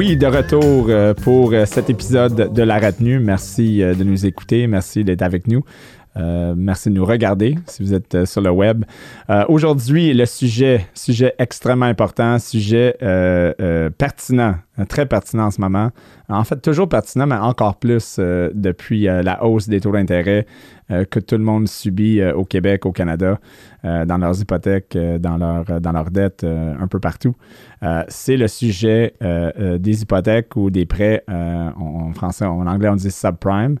Oui, de retour euh, pour euh, cet épisode de La Retenue. Merci euh, de nous écouter. Merci d'être avec nous. Merci de nous regarder si vous êtes sur le web. Aujourd'hui, le sujet, sujet extrêmement important, sujet pertinent, très pertinent en ce moment. En fait, toujours pertinent, mais encore plus depuis la hausse des taux d'intérêt que tout le monde subit euh, au Québec, au Canada, euh, dans leurs hypothèques, euh, dans, dans leurs dettes, euh, un peu partout. Euh, C'est le sujet euh, euh, des hypothèques ou des prêts, euh, en français, en anglais, on dit subprime.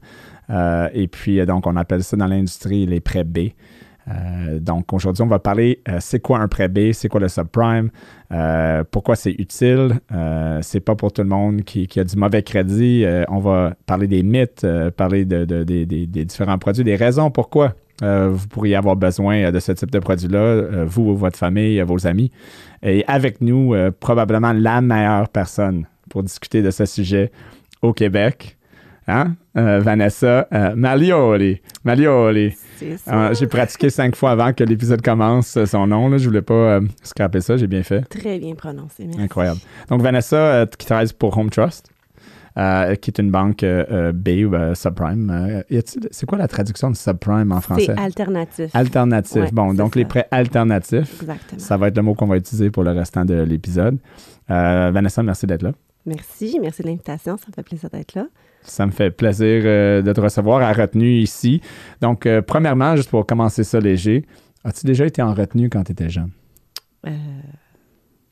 Euh, et puis, euh, donc, on appelle ça dans l'industrie les prêts B. Euh, donc, aujourd'hui, on va parler euh, c'est quoi un prêt B, c'est quoi le subprime, euh, pourquoi c'est utile? C'est pas pour tout le monde qui, a du mauvais crédit. On va parler des mythes, parler de, de- des- différents produits, des raisons pourquoi vous pourriez avoir besoin de ce type de produit-là, euh, vous, votre famille, vos amis. Et avec nous, probablement la meilleure personne pour discuter de ce sujet au Québec. Hein? Vanessa Malioli. Malioli. Euh, j'ai pratiqué cinq fois avant que l'épisode commence euh, son nom. Là. Je voulais pas euh, scraper ça, j'ai bien fait. Très bien prononcé, merci. Incroyable. Donc, Vanessa, euh, qui travaille pour Home Trust, euh, qui est une banque euh, B ou euh, subprime. C'est quoi la traduction de subprime en français? C'est alternatif. Alternatif. Ouais, bon, donc ça. les prêts alternatifs, Exactement. ça va être le mot qu'on va utiliser pour le restant de l'épisode. Vanessa, merci d'être là. Merci, merci de l'invitation. Ça me fait plaisir d'être là. Ça me fait plaisir euh, de te recevoir à retenue ici. Donc, euh, premièrement, juste pour commencer ça léger, as-tu déjà été en retenue quand tu étais jeune? Euh,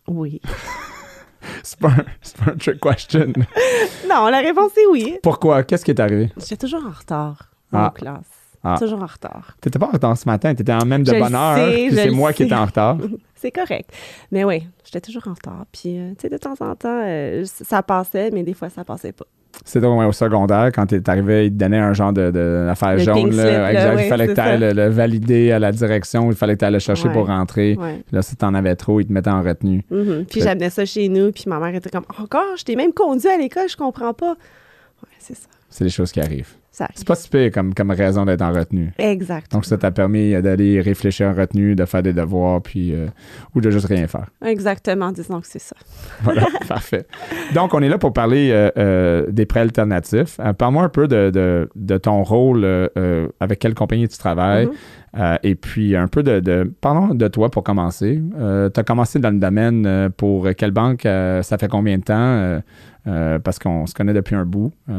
oui. C'est pas, un trick question. non, la réponse est oui. Pourquoi? Qu'est-ce qui est arrivé? J'étais toujours en retard en Ah. classe. Ah. Toujours en retard. T'étais pas en retard ce matin, t'étais en même de Je bonne heure, c'est moi qui étais en retard. C'est correct. Mais oui, j'étais toujours en retard. Puis, euh, tu sais, de temps en temps, euh, ça passait, mais des fois, ça passait pas. C'était au, au secondaire, quand t'es arrivé, ils te donnaient un genre de, de affaire Le jaune. là. slip, là, exact. il fallait que tu ailles le, le valider à la direction, il fallait que tu ailles le chercher Ouais. pour rentrer. Ouais. Là, si t'en avais trop, ils te mettaient en retenue. Mhm. Puis j'amenais ça chez nous, puis ma mère était comme Encore, je t'ai même conduit à l'école, je comprends pas. Ouais, c'est ça. C'est les choses qui arrivent. C'est pas si pire comme, comme raison d'être en retenue. Exact. Donc, ça t'a permis euh, d'aller réfléchir en retenue, de faire des devoirs, puis euh, ou de juste rien faire. Exactement, disons que c'est ça. Voilà, parfait. Donc, on est là pour parler euh, euh, des prêts alternatifs. Parle-moi un peu de, de- de ton rôle, avec quelle compagnie tu travailles, Mhm. Euh, et puis un peu de, de... Parlons de toi pour commencer. tu as commencé dans le domaine euh, pour quelle banque? euh, ça fait combien de temps? Euh, euh, parce qu'on se connaît depuis un bout. tu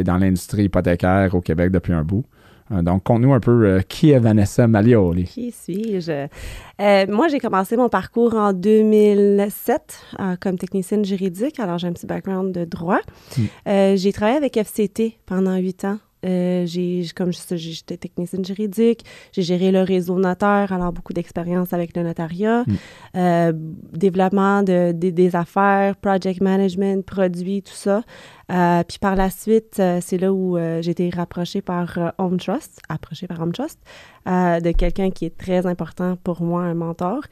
es dans l'industrie hypothécaire au Québec depuis un bout. Euh, donc, conte-nous un peu euh, qui est Vanessa Malioli? Qui suis-je? Euh, moi, j'ai commencé mon parcours en 2007 euh, comme technicienne juridique. Alors, j'ai un petit background de droit. Mm. Euh, j'ai travaillé avec FCT pendant huit ans. Euh, j'ai, comme j'étais technicienne juridique, j'ai géré le réseau notaire, alors beaucoup d'expérience avec le notariat, Mm. euh, développement de, des- des affaires, project management, produits, tout ça. Euh, puis par la suite, euh, c'est là où j'ai été rapprochée par Home Trust, approchée par Home Trust, de quelqu'un qui est très important pour moi, un mentor.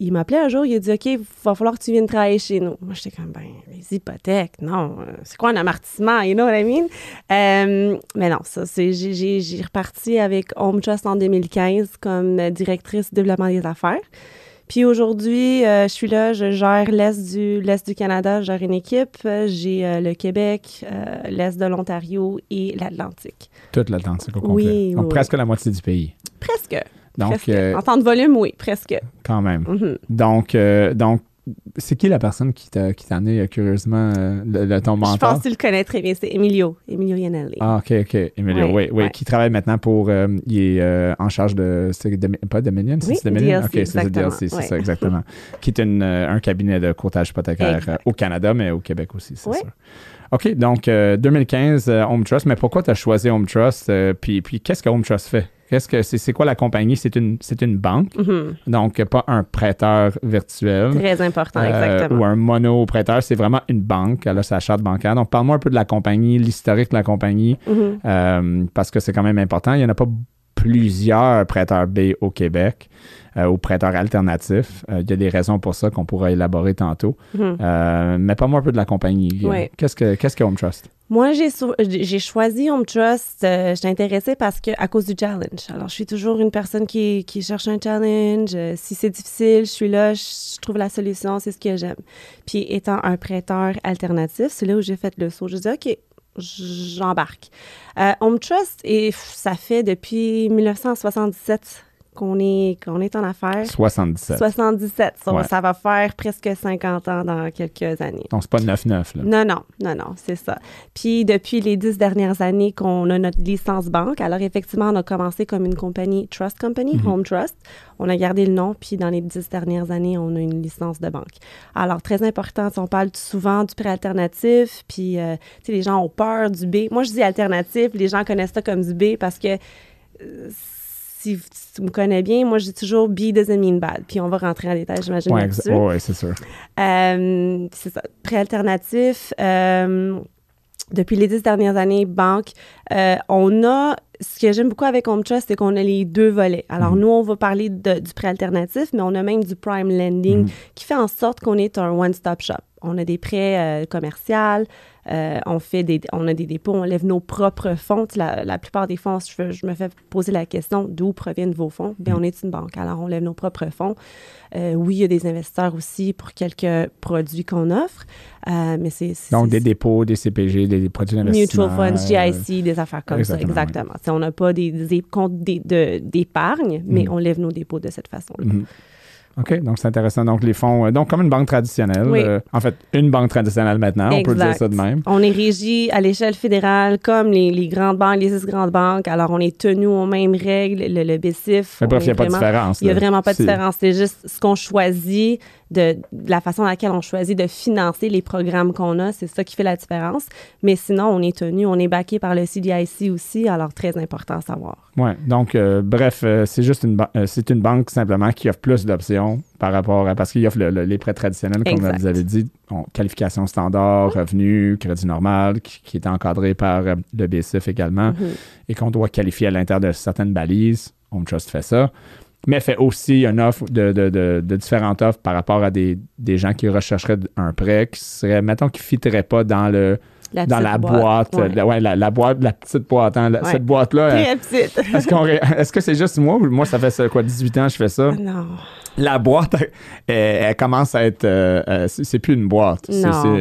Il m'appelait un jour, il a dit OK, il va falloir que tu viennes travailler chez nous. Moi, j'étais comme ben, les hypothèques, non, euh, c'est quoi un amortissement, you know what I mean? Euh, mais non, ça, c'est, j'ai, j'ai, reparti avec Home Trust en 2015 comme directrice développement des affaires. Puis aujourd'hui, euh, je suis là, je gère l'Est du, l'Est du Canada, je gère une équipe. Euh, J'ai euh, le Québec, euh, l'Est de l'Ontario et l'Atlantique. Toute l'Atlantique au complet. oui, Donc, oui. presque la moitié du pays. Presque. Donc, euh, En temps de volume, oui, presque. quand même. Mhm. Donc, euh, donc c'est qui la personne qui t'a, qui t'a amené euh, curieusement euh, le, le- ton Je mentor? pense que tu le connais très bien, c'est Emilio, Emilio Yanelli. Ah, OK, OK. Emilio, oui, oui, ouais. qui travaille maintenant pour. euh, il est euh, en charge de. C'est pas Dominion, Oui, c'est Dominion? DLC, OK, c'est DLC, c'est ouais. ça, exactement. qui est une, un cabinet de courtage hypothécaire au Canada, mais au Québec aussi, c'est Ouais. sûr. OK, donc euh, 2015, euh, Home Trust. Mais pourquoi tu as choisi Home Trust? euh, puis, puis qu'est-ce que Home Trust fait? Qu'est-ce que c'est, c'est quoi la compagnie? C'est une, c'est une banque, Mhm. donc pas un prêteur virtuel. Très important, Euh, exactement. ou un mono-prêteur, c'est vraiment une banque. Elle a sa charte bancaire. Donc, parle-moi un peu de la compagnie, l'historique de la compagnie, Mhm. euh, parce que c'est quand même important. Il n'y en a pas plusieurs prêteurs B au Québec euh, ou prêteurs alternatifs. Euh, il y a des raisons pour ça qu'on pourra élaborer tantôt. Mhm. Euh, mais parle-moi un peu de la compagnie. Ouais. Qu'est-ce que, qu'est-ce que Home Trust? Moi, j'ai, choisi Home Trust. euh, j'étais intéressée parce que à cause du challenge. Alors, je suis toujours une personne qui, qui cherche un challenge. Euh, si c'est difficile, je suis là, je, je trouve la solution, c'est ce que j'aime. Puis, étant un prêteur alternatif, c'est là où j'ai fait le saut. Je dis, OK, j'embarque. Euh, Home Trust, et ça fait depuis 1977 qu'on est, qu'on est en affaires. 77. 77. Ça, Ouais. ça va faire presque 50 ans dans quelques années. Donc, c'est pas 9-9, là. Non, non, non, non, c'est ça. Puis depuis les dix dernières années qu'on a notre licence banque, alors effectivement, on a commencé comme une compagnie Trust Company, Mhm. Home Trust. On a gardé le nom, puis dans les dix dernières années, on a une licence de banque. Alors, très important, on parle souvent du prêt alternatif, puis euh, tu sais, les gens ont peur du B. Moi, je dis alternatif, les gens connaissent ça comme du B parce que euh, si, si tu me connais bien, moi, dis toujours B doesn't mean bad. Puis on va rentrer en détail, j'imagine, ouais, ouais, c'est sûr. Euh, c'est ça. Prêt alternatif. euh, depuis les dix dernières années, banque, euh, on a, ce que j'aime beaucoup avec Home Trust, c'est qu'on a les deux volets. Alors, Mhm. nous, on va parler de- du prêt alternatif, mais on a même du prime lending Mhm. qui fait en sorte qu'on est un one-stop shop. On a des prêts euh, commerciaux, euh, on, fait des, on a des dépôts, on lève nos propres fonds. La, la plupart des fonds, je, me fais poser la question d'où proviennent vos fonds? Bien, on est une banque, alors on lève nos propres fonds. Euh, oui, il y a des investisseurs aussi pour quelques produits qu'on offre, mais c'est... Donc, des dépôts, des CPG, des, des produits d'investissement. Mutual funds, GIC, des affaires comme exactement, ça, exactement. Sais, On n'a pas des, des comptes de- d'épargne, mais Mhm. on lève nos dépôts de cette façon-là. Mhm. OK, donc c'est intéressant. Donc, les fonds, euh, donc comme une banque traditionnelle. Oui. euh, en fait, une banque traditionnelle maintenant, on peut dire ça de même. On est régi à l'échelle fédérale comme les, les grandes banques, les six grandes banques. Alors, on est tenu aux mêmes règles, le, le BCIF. Mais bref, il n'y a pas de vraiment- différence. Il n'y a vraiment pas de différence. C'est juste ce qu'on choisit, de, de la façon dans laquelle on choisit de financer les programmes qu'on a. C'est ça qui fait la différence. Mais sinon, on est tenu, on est backé par le CDIC aussi. Alors, très important à savoir. Ouais, donc, euh, bref, euh, c'est juste une, euh, c'est une banque simplement qui offre plus d'options par rapport à. Parce qu'il offre le- le- les prêts traditionnels, comme Exact. vous avez dit, on- qualification standard, revenu, crédit normal, qui, qui est encadré par euh, le BCIF également, Mhm. et qu'on doit qualifier à l'intérieur de certaines balises. Home Trust fait ça. Mais fait aussi une offre de, de- de- différentes offres par rapport à des, des gens qui rechercheraient un prêt qui serait, mettons, qui ne fitteraient pas dans le La dans la boîte, ouais. la, ouais, la, la boîte, la petite boîte. hein, la- Ouais. Cette boîte-là, euh, Très petite. est-ce, qu'on ré- est-ce que c'est juste moi ou moi, ça fait quoi, 18 ans, je fais ça? non. La boîte, elle, elle commence à être. euh, euh, c'est, plus une boîte.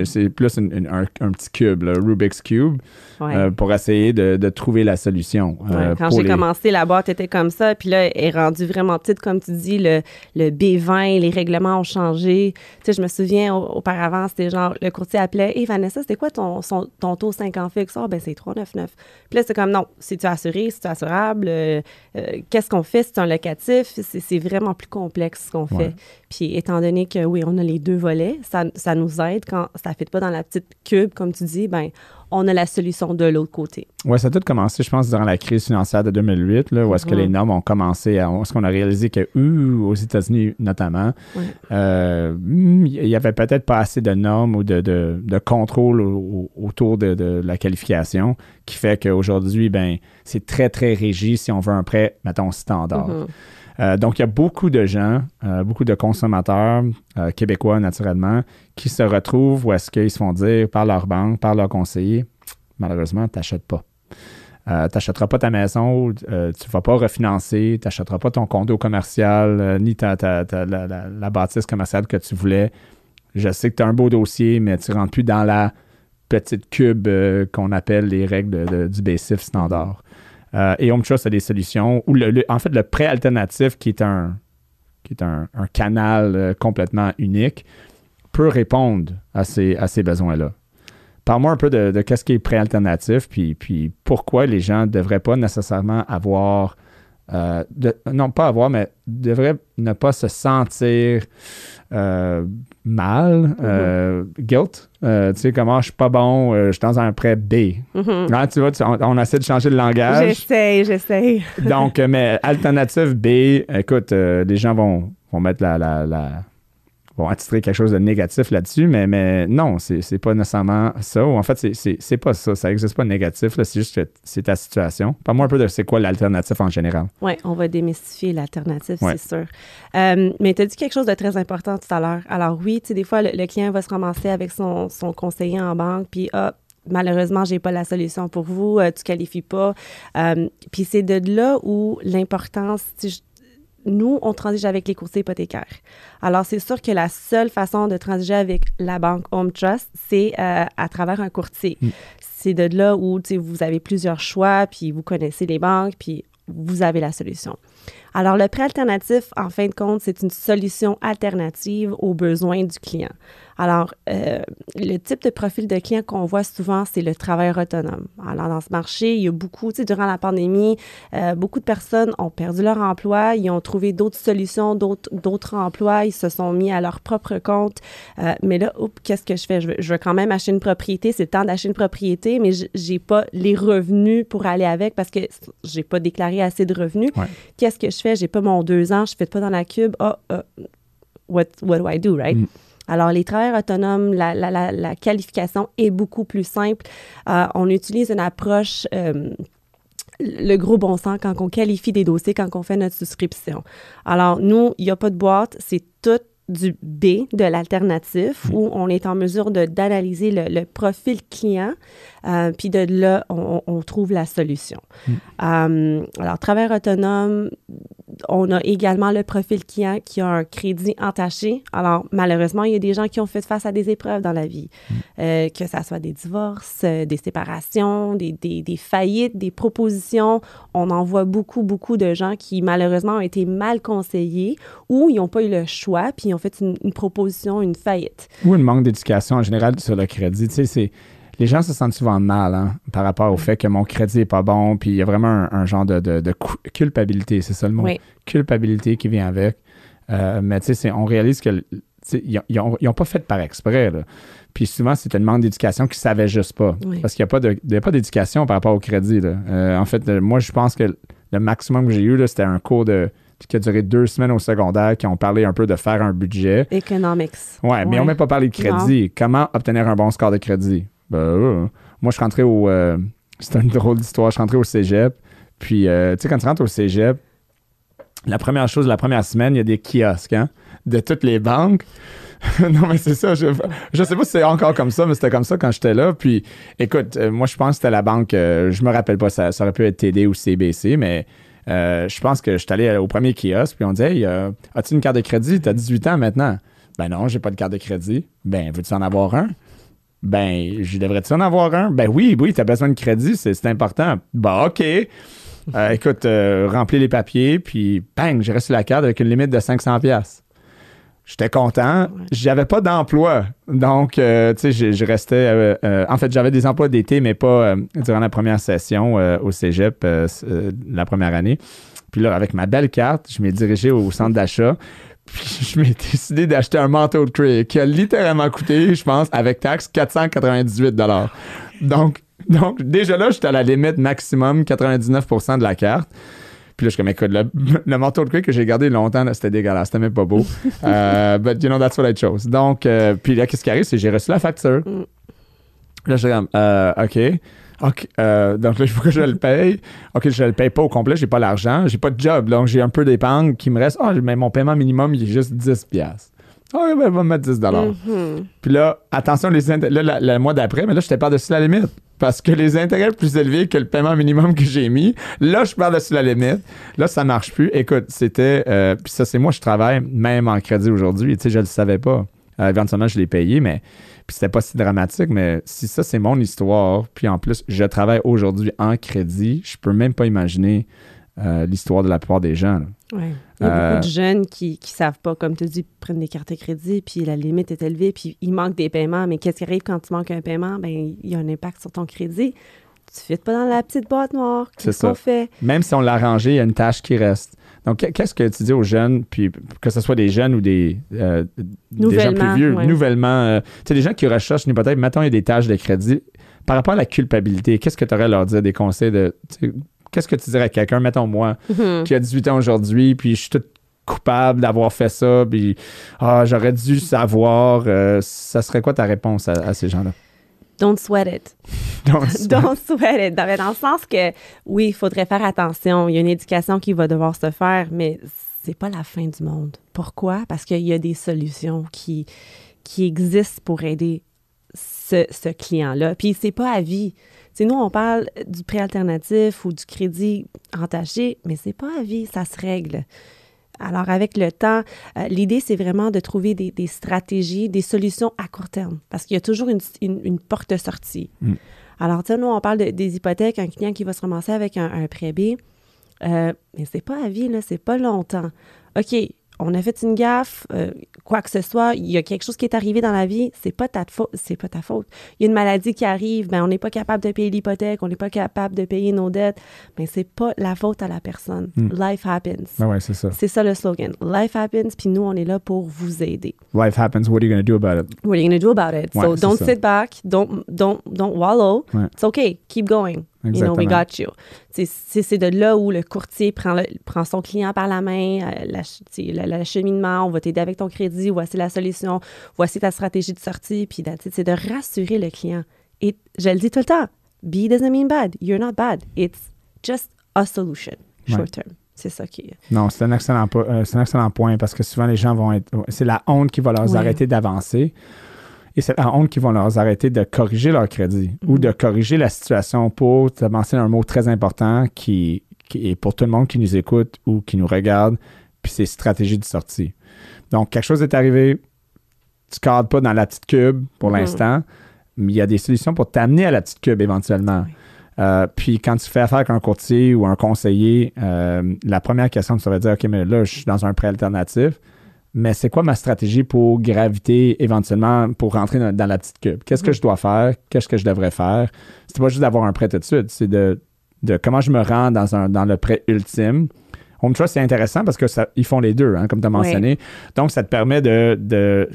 C'est, plus une- une- un, un petit cube, le Rubik's Cube, euh, pour essayer de, de trouver la solution. Euh, quand j'ai les- commencé, la boîte était comme ça. Puis là, elle est rendue vraiment petite, comme tu dis. Le, le B20, les règlements ont changé. Tu sais, je me souviens, au- auparavant, c'était genre, le courtier appelait Hé, Vanessa, c'était quoi ton, son- ton taux 5 ans fixe? Ah, ben, c'est 399. Puis là, c'est comme, non, c'est-tu assuré? C'est-tu assurable? Euh, euh, Qu'est-ce qu'on fait? C'est un locatif? C'est vraiment plus complexe ce qu'on Ouais. fait. Puis étant donné que, oui, on a les deux volets, ça, ça nous aide quand ça ne fit pas dans la petite cube, comme tu dis, ben on a la solution de l'autre côté. Ouais, ça a tout commencé, je pense, durant la crise financière de 2008, là, où est-ce que Mhm. les normes ont commencé à. Est-ce qu'on a réalisé que, ouh, aux États-Unis notamment, Ouais. euh, il y avait peut-être pas assez de normes ou de, de, de contrôle au- au- autour de, de la qualification qui fait qu'aujourd'hui, ben, c'est très, très régi si on veut un prêt, mettons, standard. Mhm. Euh, donc, il y a beaucoup de gens, euh, beaucoup de consommateurs euh, québécois, naturellement, qui se retrouvent où est-ce qu'ils se font dire par leur banque, par leur conseiller, malheureusement, tu n'achètes pas. Tu n'achèteras pas ta maison, tu ne vas pas refinancer, tu n'achèteras pas ton condo commercial, ni ta, la, bâtisse commerciale que tu voulais. Je sais que tu as un beau dossier, mais tu ne rentres plus dans la petite cube qu'on appelle les règles du BCIF standard. Euh, et Home a des solutions, ou le, en fait, le prêt alternatif, qui est un, qui est un, canal euh, complètement unique, peut répondre à ces, à ces besoins-là. Parle-moi un peu de, de qu'est-ce qui est prêt alternatif, puis, puis pourquoi les gens ne devraient pas nécessairement avoir, euh, non pas avoir, mais devraient ne pas se sentir euh, mal, euh, guilt. Euh, tu sais, comment je suis pas bon, euh, je suis dans un prêt B. Mhm. Ah, tu vois, tu- on, on essaie de changer le langage. J'essaie, j'essaie. Donc, mais alternative B, écoute, les gens vont, vont mettre la, la, la- vont attitrer quelque chose de négatif là-dessus, mais, mais non, c'est, pas nécessairement ça. Ou en fait, c'est, pas ça. Ça n'existe pas de négatif. c'est juste que c'est ta situation. Parle-moi un peu de c'est quoi l'alternative en général. Oui, on va démystifier l'alternative, Ouais. c'est sûr. Euh, mais tu as dit quelque chose de très important tout à l'heure. Alors oui, tu sais, des fois, le, le client va se ramasser avec son, son conseiller en banque, puis ah, malheureusement, j'ai pas la solution pour vous, euh, tu qualifies pas. Euh, puis c'est de là où l'importance, nous, on transige avec les courtiers hypothécaires. Alors, c'est sûr que la seule façon de transiger avec la banque Home Trust, c'est euh, à travers un courtier. Mm. C'est de là où vous avez plusieurs choix, puis vous connaissez les banques, puis vous avez la solution. Alors, le prêt alternatif, en fin de compte, c'est une solution alternative aux besoins du client. Alors, euh, le type de profil de client qu'on voit souvent, c'est le travailleur autonome. Alors, dans ce marché, il y a beaucoup, tu sais, durant la pandémie, euh, beaucoup de personnes ont perdu leur emploi, ils ont trouvé d'autres solutions, d'autres emplois, ils se sont mis à leur propre compte. Euh, mais là, qu'est-ce que je fais? Je veux, je veux, quand même acheter une propriété, c'est le temps d'acheter une propriété, mais j'ai pas les revenus pour aller avec parce que j'ai pas déclaré assez de revenus. Qu'est-ce que je fais? J'ai pas mon deux ans, je fais pas dans la cube. Ah, what, what do I do, right? Mm. Alors, les travailleurs autonomes, la, qualification est beaucoup plus simple. Euh, on utilise une approche... Euh, le gros bon sens quand on qualifie des dossiers, quand on fait notre souscription. Alors, nous, il n'y a pas de boîte, c'est tout du B de l'alternatif mm. où on est en mesure d'analyser le, profil client, euh, puis de là, on, trouve la solution. Mm. Euh, alors, travail autonome, on a également le profil client qui a un crédit entaché. Alors, malheureusement, il y a des gens qui ont fait face à des épreuves dans la vie, mm. euh, que ce soit des divorces, des séparations, des, des, des, faillites, des propositions. On en voit beaucoup, beaucoup de gens qui, malheureusement, ont été mal conseillés ou ils n'ont pas eu le choix, puis ils ont fait une, proposition, une faillite. Ou une manque d'éducation en général sur le crédit. Tu sais, c'est les gens se sentent souvent mal hein, par rapport au fait que mon crédit n'est pas bon, puis il y a vraiment un, genre de, culpabilité, c'est ça le mot? Culpabilité qui vient avec. Euh, mais tu sais, on réalise que ils n'ont pas fait par exprès. Puis souvent, c'est une manque d'éducation qu'ils ne savaient juste pas. Parce qu'il n'y a pas d'éducation par rapport au crédit. Euh, en fait, moi, je pense que le maximum que j'ai eu, c'était un cours de qui a duré deux semaines au secondaire, qui ont parlé un peu de faire un budget. Economics. Ouais, mais on n'a même pas parlé de crédit. Comment obtenir un bon score de crédit? Ben, euh, moi, je rentré au. Euh, c'est une drôle d'histoire. Je rentré au cégep. Puis, euh, tu sais, quand tu rentres au cégep, la première chose, la première semaine, il y a des kiosques hein, de toutes les banques. non, mais c'est ça. Je, je sais pas si c'est encore comme ça, mais c'était comme ça quand j'étais là. Puis, écoute, moi, je pense que c'était la banque, je me rappelle pas, ça, ça aurait pu être TD ou CBC, mais euh, je pense que je suis allé au premier kiosque, puis on dit Hey, euh, as-tu une carte de crédit? Tu as 18 ans maintenant. Ben non, j'ai pas de carte de crédit. Ben, veux-tu en avoir un? Ben, je devrais-tu en avoir un? Ben oui, oui, tu as besoin de crédit, c'est important. Ben, OK. Euh, écoute, remplis les papiers, puis bang, j'ai reçu la carte avec une limite de 500$. J'étais content. J'avais pas d'emploi. Donc, tu sais, je, restais. en fait, j'avais des emplois d'été, mais pas durant la première session au cégep, la première année. Puis là, avec ma belle carte, je m'ai dirigé au centre d'achat. Puis je m'ai décidé d'acheter un manteau de cuir qui a littéralement coûté, je pense, avec taxe, 498 Donc, donc, déjà là, j'étais à la limite maximum, 99% de la carte. Puis là, je suis comme, écoute, le, manteau de cuir que j'ai gardé longtemps, c'était dégueulasse. C'était même pas beau. euh, but, you know, that's what I chose. Donc, euh, puis là, qu'est-ce qui arrive? C'est que j'ai reçu la facture. Mm. Là, je suis comme, euh, OK. OK, euh, donc là, il faut que je le paye. OK, je le paye pas au complet, j'ai pas l'argent, j'ai pas de job, donc j'ai un peu d'épargne qui me reste. Ah, mais mon paiement minimum, il est juste 10 pièces. Ah, ben, va me mettre 10 dollars. Mm-hmm. Puis là, attention, les là, le mois d'après, mais là, j'étais par-dessus la limite parce que les intérêts plus élevés que le paiement minimum que j'ai mis, là, je pars dessus la limite. Là, ça marche plus. Écoute, c'était. Euh, puis ça, c'est moi, je travaille même en crédit aujourd'hui. Tu sais, je le savais pas. Euh, éventuellement, je l'ai payé, mais. Puis c'était pas si dramatique, mais si ça, c'est mon histoire, puis en plus, je travaille aujourd'hui en crédit, je peux même pas imaginer euh, l'histoire de la plupart des gens. Oui. Il y a beaucoup de euh, jeunes qui ne savent pas, comme tu dis, prennent des cartes de crédit, puis la limite est élevée, puis il manque des paiements. Mais qu'est-ce qui arrive quand tu manques un paiement? Ben il y a un impact sur ton crédit. Tu ne pas dans la petite boîte noire. Qu'est-ce qu'on fait? Même si on l'a arrangé, il y a une tâche qui reste. Donc, qu'est-ce que tu dis aux jeunes, puis que ce soit des jeunes ou des, euh, gens plus vieux, nouvellement, tu sais, des gens qui recherchent une hypothèque, mettons, il y a des tâches de crédit. Par rapport à la culpabilité, qu'est-ce que tu aurais à leur dire des conseils de qu'est-ce que tu dirais à quelqu'un, mettons moi, mhm. qui a 18 ans aujourd'hui, puis je suis tout coupable d'avoir fait ça, puis ah, j'aurais dû savoir. Euh, ça serait quoi ta réponse à, ces gens-là? Don't sweat it. Don't sweat, it. Dans, le sens que, oui, il faudrait faire attention. Il y a une éducation qui va devoir se faire, mais c'est pas la fin du monde. Pourquoi? Parce qu'il y a des solutions qui, qui existent pour aider ce, ce client-là. Puis c'est pas à vie. C'est nous, on parle du prêt alternatif ou du crédit entaché, mais c'est pas à vie, ça se règle. Alors, avec le temps, euh, l'idée, c'est vraiment de trouver des, des, stratégies, des solutions à court terme, parce qu'il y a toujours une, une, une porte sortie. Mm. Alors, tu sais, nous, on parle de, des hypothèques, un client qui va se ramasser avec un, un prêt B, euh, mais c'est pas à vie, là, c'est pas longtemps. OK, on a fait une gaffe, euh, quoi que ce soit, il y a quelque chose qui est arrivé dans la vie, c'est pas ta faute, c'est pas ta faute. Il y a une maladie qui arrive, ben on n'est pas capable de payer l'hypothèque, on n'est pas capable de payer nos dettes, mais c'est pas la faute à la personne. Mm. Life happens. Ben ouais, c'est ça. C'est ça le slogan. Life happens, puis nous on est là pour vous aider. Life happens, what are you going to do about it? What are you going to do about it? Ouais, so don't ça. sit back, don't don't don't wallow. Ouais. It's okay, keep going. You know, we got you. C'est- de là où le courtier prend, le- prend son client par la main, euh, la ch- tu sais, le- le cheminement, on va t'aider avec ton crédit, voici la solution, voici ta stratégie de sortie, puis c'est de rassurer le client. Et je le dis tout le temps, be doesn't mean bad. You're not bad. It's just a solution, Ouais. short term. C'est ça qui est. Non, c'est un excellent euh, un excellent point parce que souvent les gens vont être c'est la honte qui va leur Ouais. arrêter d'avancer et c'est la honte qui va leur arrêter de corriger leur crédit ou Mhm. de corriger la situation pour te mentionner un mot très important qui, qui est pour tout le monde qui nous écoute ou qui nous regarde puis c'est stratégie de sortie. Donc quelque chose est arrivé, tu cadres pas dans la petite cube pour Mhm. l'instant, mais il y a des solutions pour t'amener à la petite cube éventuellement. Oui. Euh, puis quand tu fais affaire avec un courtier ou un conseiller, euh, la première question que tu vas dire, OK, mais là, je suis dans un prêt alternatif, mais c'est quoi ma stratégie pour graviter éventuellement, pour rentrer dans, dans la petite cube? Qu'est-ce que Mhm. je dois faire? Qu'est-ce que je devrais faire? C'est pas juste d'avoir un prêt tout de suite, c'est de, de comment je me rends dans, un, dans le prêt ultime. Home Trust, c'est intéressant parce que ça, ils font les deux, hein, comme tu as mentionné. Donc, ça te permet de, de,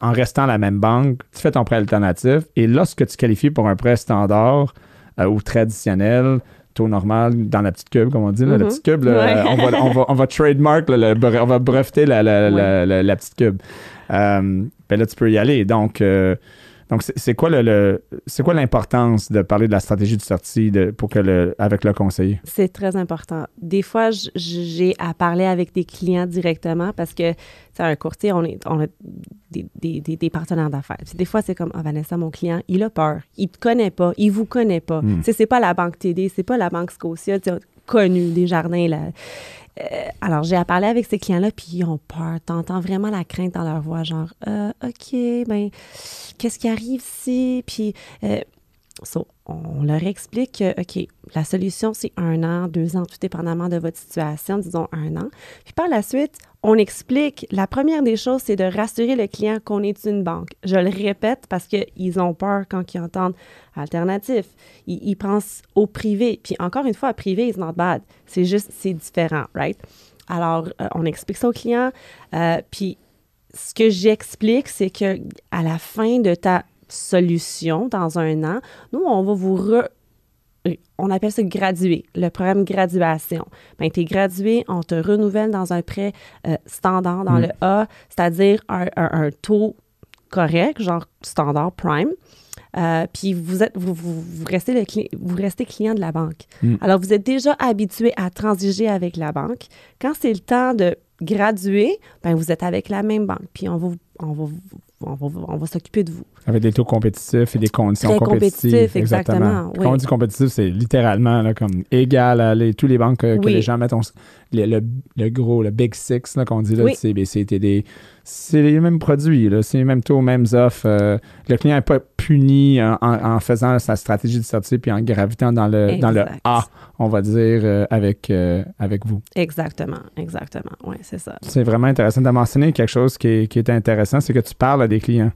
en restant à la même banque, tu fais ton prêt alternatif et lorsque tu qualifies pour un prêt standard euh, ou traditionnel, taux normal, dans la petite cube, comme on dit, là, la Mhm. petite cube, là, Ouais. on, va, on, va, on va trademark, là, le on va breveter la, la, la, Ouais. la- la petite cube. Euh, ben là, tu peux y aller. Donc, euh, donc c'est c'est quoi le, c'est quoi l'importance de parler de la stratégie de sortie de, pour que le, avec le conseiller? C'est très important. Des fois, j'ai à parler avec des clients directement parce que, tu sais, un courtier, on, est, on a des, des, des, des partenaires d'affaires. Puis des fois, c'est comme, ah, Vanessa, mon client, il a peur. Il te connaît pas. Il vous connaît pas. Mm. Tu sais, c'est pas la banque TD, c'est pas la banque Scotia, tu sais, connue des jardins, là. Euh, alors, j'ai à parler avec ces clients-là, puis ils ont peur. T'entends vraiment la crainte dans leur voix, genre, Euh, OK, ben, qu'est-ce qui arrive si? Puis, euh, So, on leur explique que, OK, la solution, c'est un an, deux ans, tout dépendamment de votre situation, disons un an. Puis par la suite, on explique, la première des choses, c'est de rassurer le client qu'on est une banque. Je le répète parce qu'ils ont peur quand ils entendent alternatif. Ils, pensent au privé. Puis encore une fois, privé is not bad. C'est juste, c'est différent, right? Alors, euh, on explique ça au client. euh, puis ce que j'explique, c'est que à la fin de ta solution dans un an, nous, on va vous re- on appelle ça graduer, le programme graduation. Bien, tu es gradué, on te renouvelle dans un prêt euh, standard dans Mm. le A, c'est-à-dire un, un- un taux correct, genre standard prime. Euh, puis vous, êtes, vous, vous, vous restez le cli- vous restez client de la banque. Mm. Alors, vous êtes déjà habitué à transiger avec la banque. Quand c'est le temps de graduer, ben vous êtes avec la même banque. Puis on va, on va, on va, on va s'occuper de vous. Avec des taux compétitifs et des conditions Très compétitives. compétitifs, exactement, oui. Quand on dit compétitif, c'est littéralement là, comme égal à les, tous les banques que, les gens mettent. on le, gros, le Big Six qu'on dit, là, Oui. le CBC, TD, c'est les mêmes produits, c'est les mêmes taux, mêmes offres. euh, le client n'est pas puni en, en- faisant sa stratégie de sortie puis en gravitant dans le, dans le. A, on va dire, euh, avec, euh, avec vous. Exactement, exactement. Oui, c'est ça. C'est vraiment intéressant de mentionner quelque chose qui est, qui est intéressant, c'est que tu parles à des clients.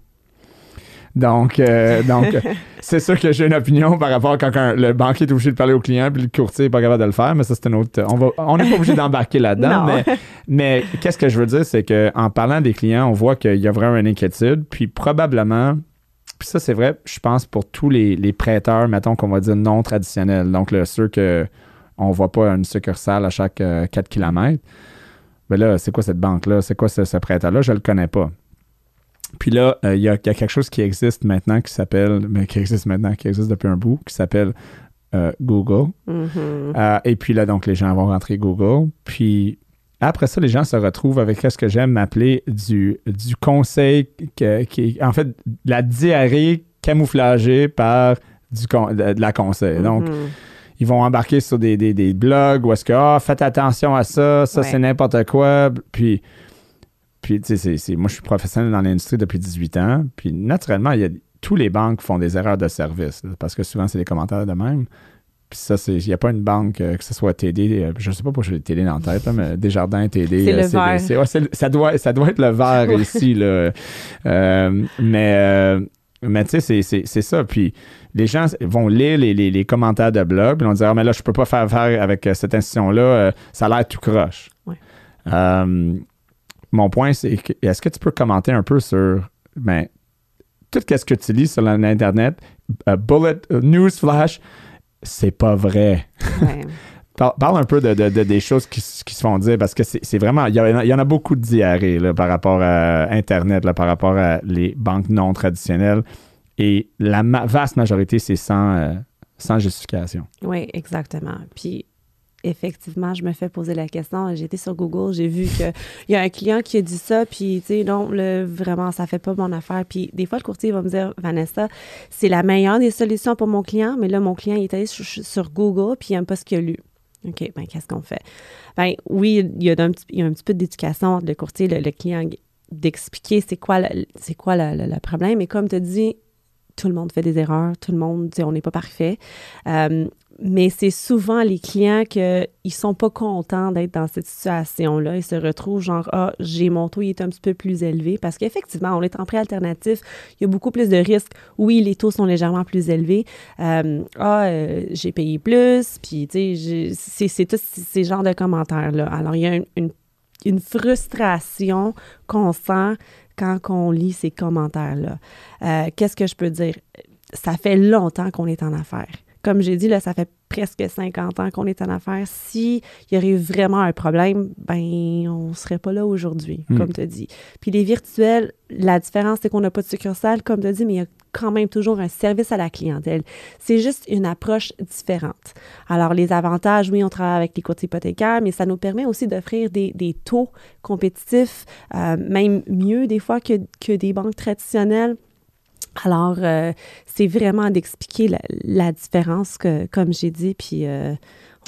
Donc, euh, donc c'est sûr que j'ai une opinion par rapport à quand un- le banquier est obligé de parler au client puis le courtier n'est pas capable de le faire, mais ça, c'est une autre. On va, on n'est pas obligé d'embarquer là-dedans, mais, mais qu'est-ce que je veux dire, c'est qu'en parlant des clients, on voit qu'il y a vraiment une inquiétude, puis probablement. Puis ça, c'est vrai, je pense, pour tous les, les prêteurs, mettons qu'on va dire non traditionnels. Donc, là, ceux que on voit pas une succursale à chaque euh, 4 km. Ben là, c'est quoi cette banque-là? C'est quoi ce, ce prêteur-là? Je le connais pas. Puis là, euh, il y, a, il y a quelque chose qui existe maintenant qui s'appelle, mais qui existe maintenant, qui existe depuis un bout, qui s'appelle euh, Google. Mhm. Euh, et puis là, donc, les gens vont rentrer Google. Puis après ça, les gens se retrouvent avec ce que j'aime m'appeler du, du conseil, que- qui, en fait, la diarrhée camouflagé par du de, la conseil. Donc, Mhm. ils vont embarquer sur des, des, des blogs où est-ce que, ah, faites attention à ça, ça, Ouais. c'est n'importe quoi. Puis, puis tu sais, moi, je suis professionnel dans l'industrie depuis 18 ans. Puis, naturellement, il y a, tous les banques font des erreurs de service là, parce que souvent, c'est des commentaires de même. Puis ça, c'est- il n'y a pas une banque, euh, que ce soit TD, euh, je ne sais pas pourquoi j'ai TD dans la tête, là, mais Desjardins, TD. C'est euh, le c'est- le- ça, doit, ça doit être le vert ici. Là. Mais mais tu sais, c'est- ça. Puis les gens vont lire les, les- les commentaires de blog, puis ils vont dire Ah, mais là, je peux pas faire affaire avec cette institution-là, ça a l'air tout croche. Ouais. Mon point, c'est que est-ce que tu peux commenter un peu sur ben, tout ce que tu lis sur l'Internet, euh, bullet, euh, news flash, c'est pas vrai. Ouais. Parle un peu de, de- de- des choses qui, qui se font dire parce que c'est c'est vraiment. Il y, en a- il y en a beaucoup de diarrhée là, par rapport à Internet, là, par rapport à les banques non traditionnelles. Et la ma- vaste majorité, c'est sans, euh, sans justification. Oui, exactement. Puis, effectivement, je me fais poser la question. Été sur Google, j'ai vu qu'il y a un client qui a dit ça, puis, tu sais, non, vraiment, ça fait pas mon affaire. Puis, des fois, le courtier va me dire, Vanessa, c'est la meilleure des solutions pour mon client, mais là, mon client, il est allé sur, Google, puis il n'aime pas ce qu'il a lu. OK, ben qu'est-ce qu'on fait? Ben oui, il y a un petit, il y a un petit peu d'éducation entre le courtier et le, client d'expliquer c'est quoi, le, c'est quoi le, le- problème. Et comme tu dis, tout le monde fait des erreurs, tout le monde, on n'est pas parfait. Euh, mais c'est souvent les clients qu'ils ne sont pas contents d'être dans cette situation-là. Ils se retrouvent genre, ah, j'ai mon taux, il est un petit peu plus élevé. Parce qu'effectivement, on est en prêt alternatif, il y a beaucoup plus de risques. Oui, les taux sont légèrement plus élevés. Euh, ah, euh, j'ai payé plus, puis tu sais, c'est c'est tous ces genres de commentaires-là. Alors, il y a une, une, une frustration qu'on sent quand on lit ces commentaires-là. Euh, Qu'est-ce que je peux dire? Ça fait longtemps qu'on est en affaires. Comme j'ai dit, là, ça fait presque 50 ans qu'on est en affaires. S'il y aurait eu vraiment un problème, ben, on serait pas là aujourd'hui, Mm. comme tu dit. Puis les virtuels, la différence, c'est qu'on n'a pas de succursale, comme tu dit, mais il y a quand même toujours un service à la clientèle. C'est juste une approche différente. Alors, les avantages, oui, on travaille avec les courtiers hypothécaires, mais ça nous permet aussi d'offrir des, des taux compétitifs, euh, même mieux des fois que, que des banques traditionnelles. Alors, euh, c'est vraiment d'expliquer la, la différence, que, comme j'ai dit, puis... euh,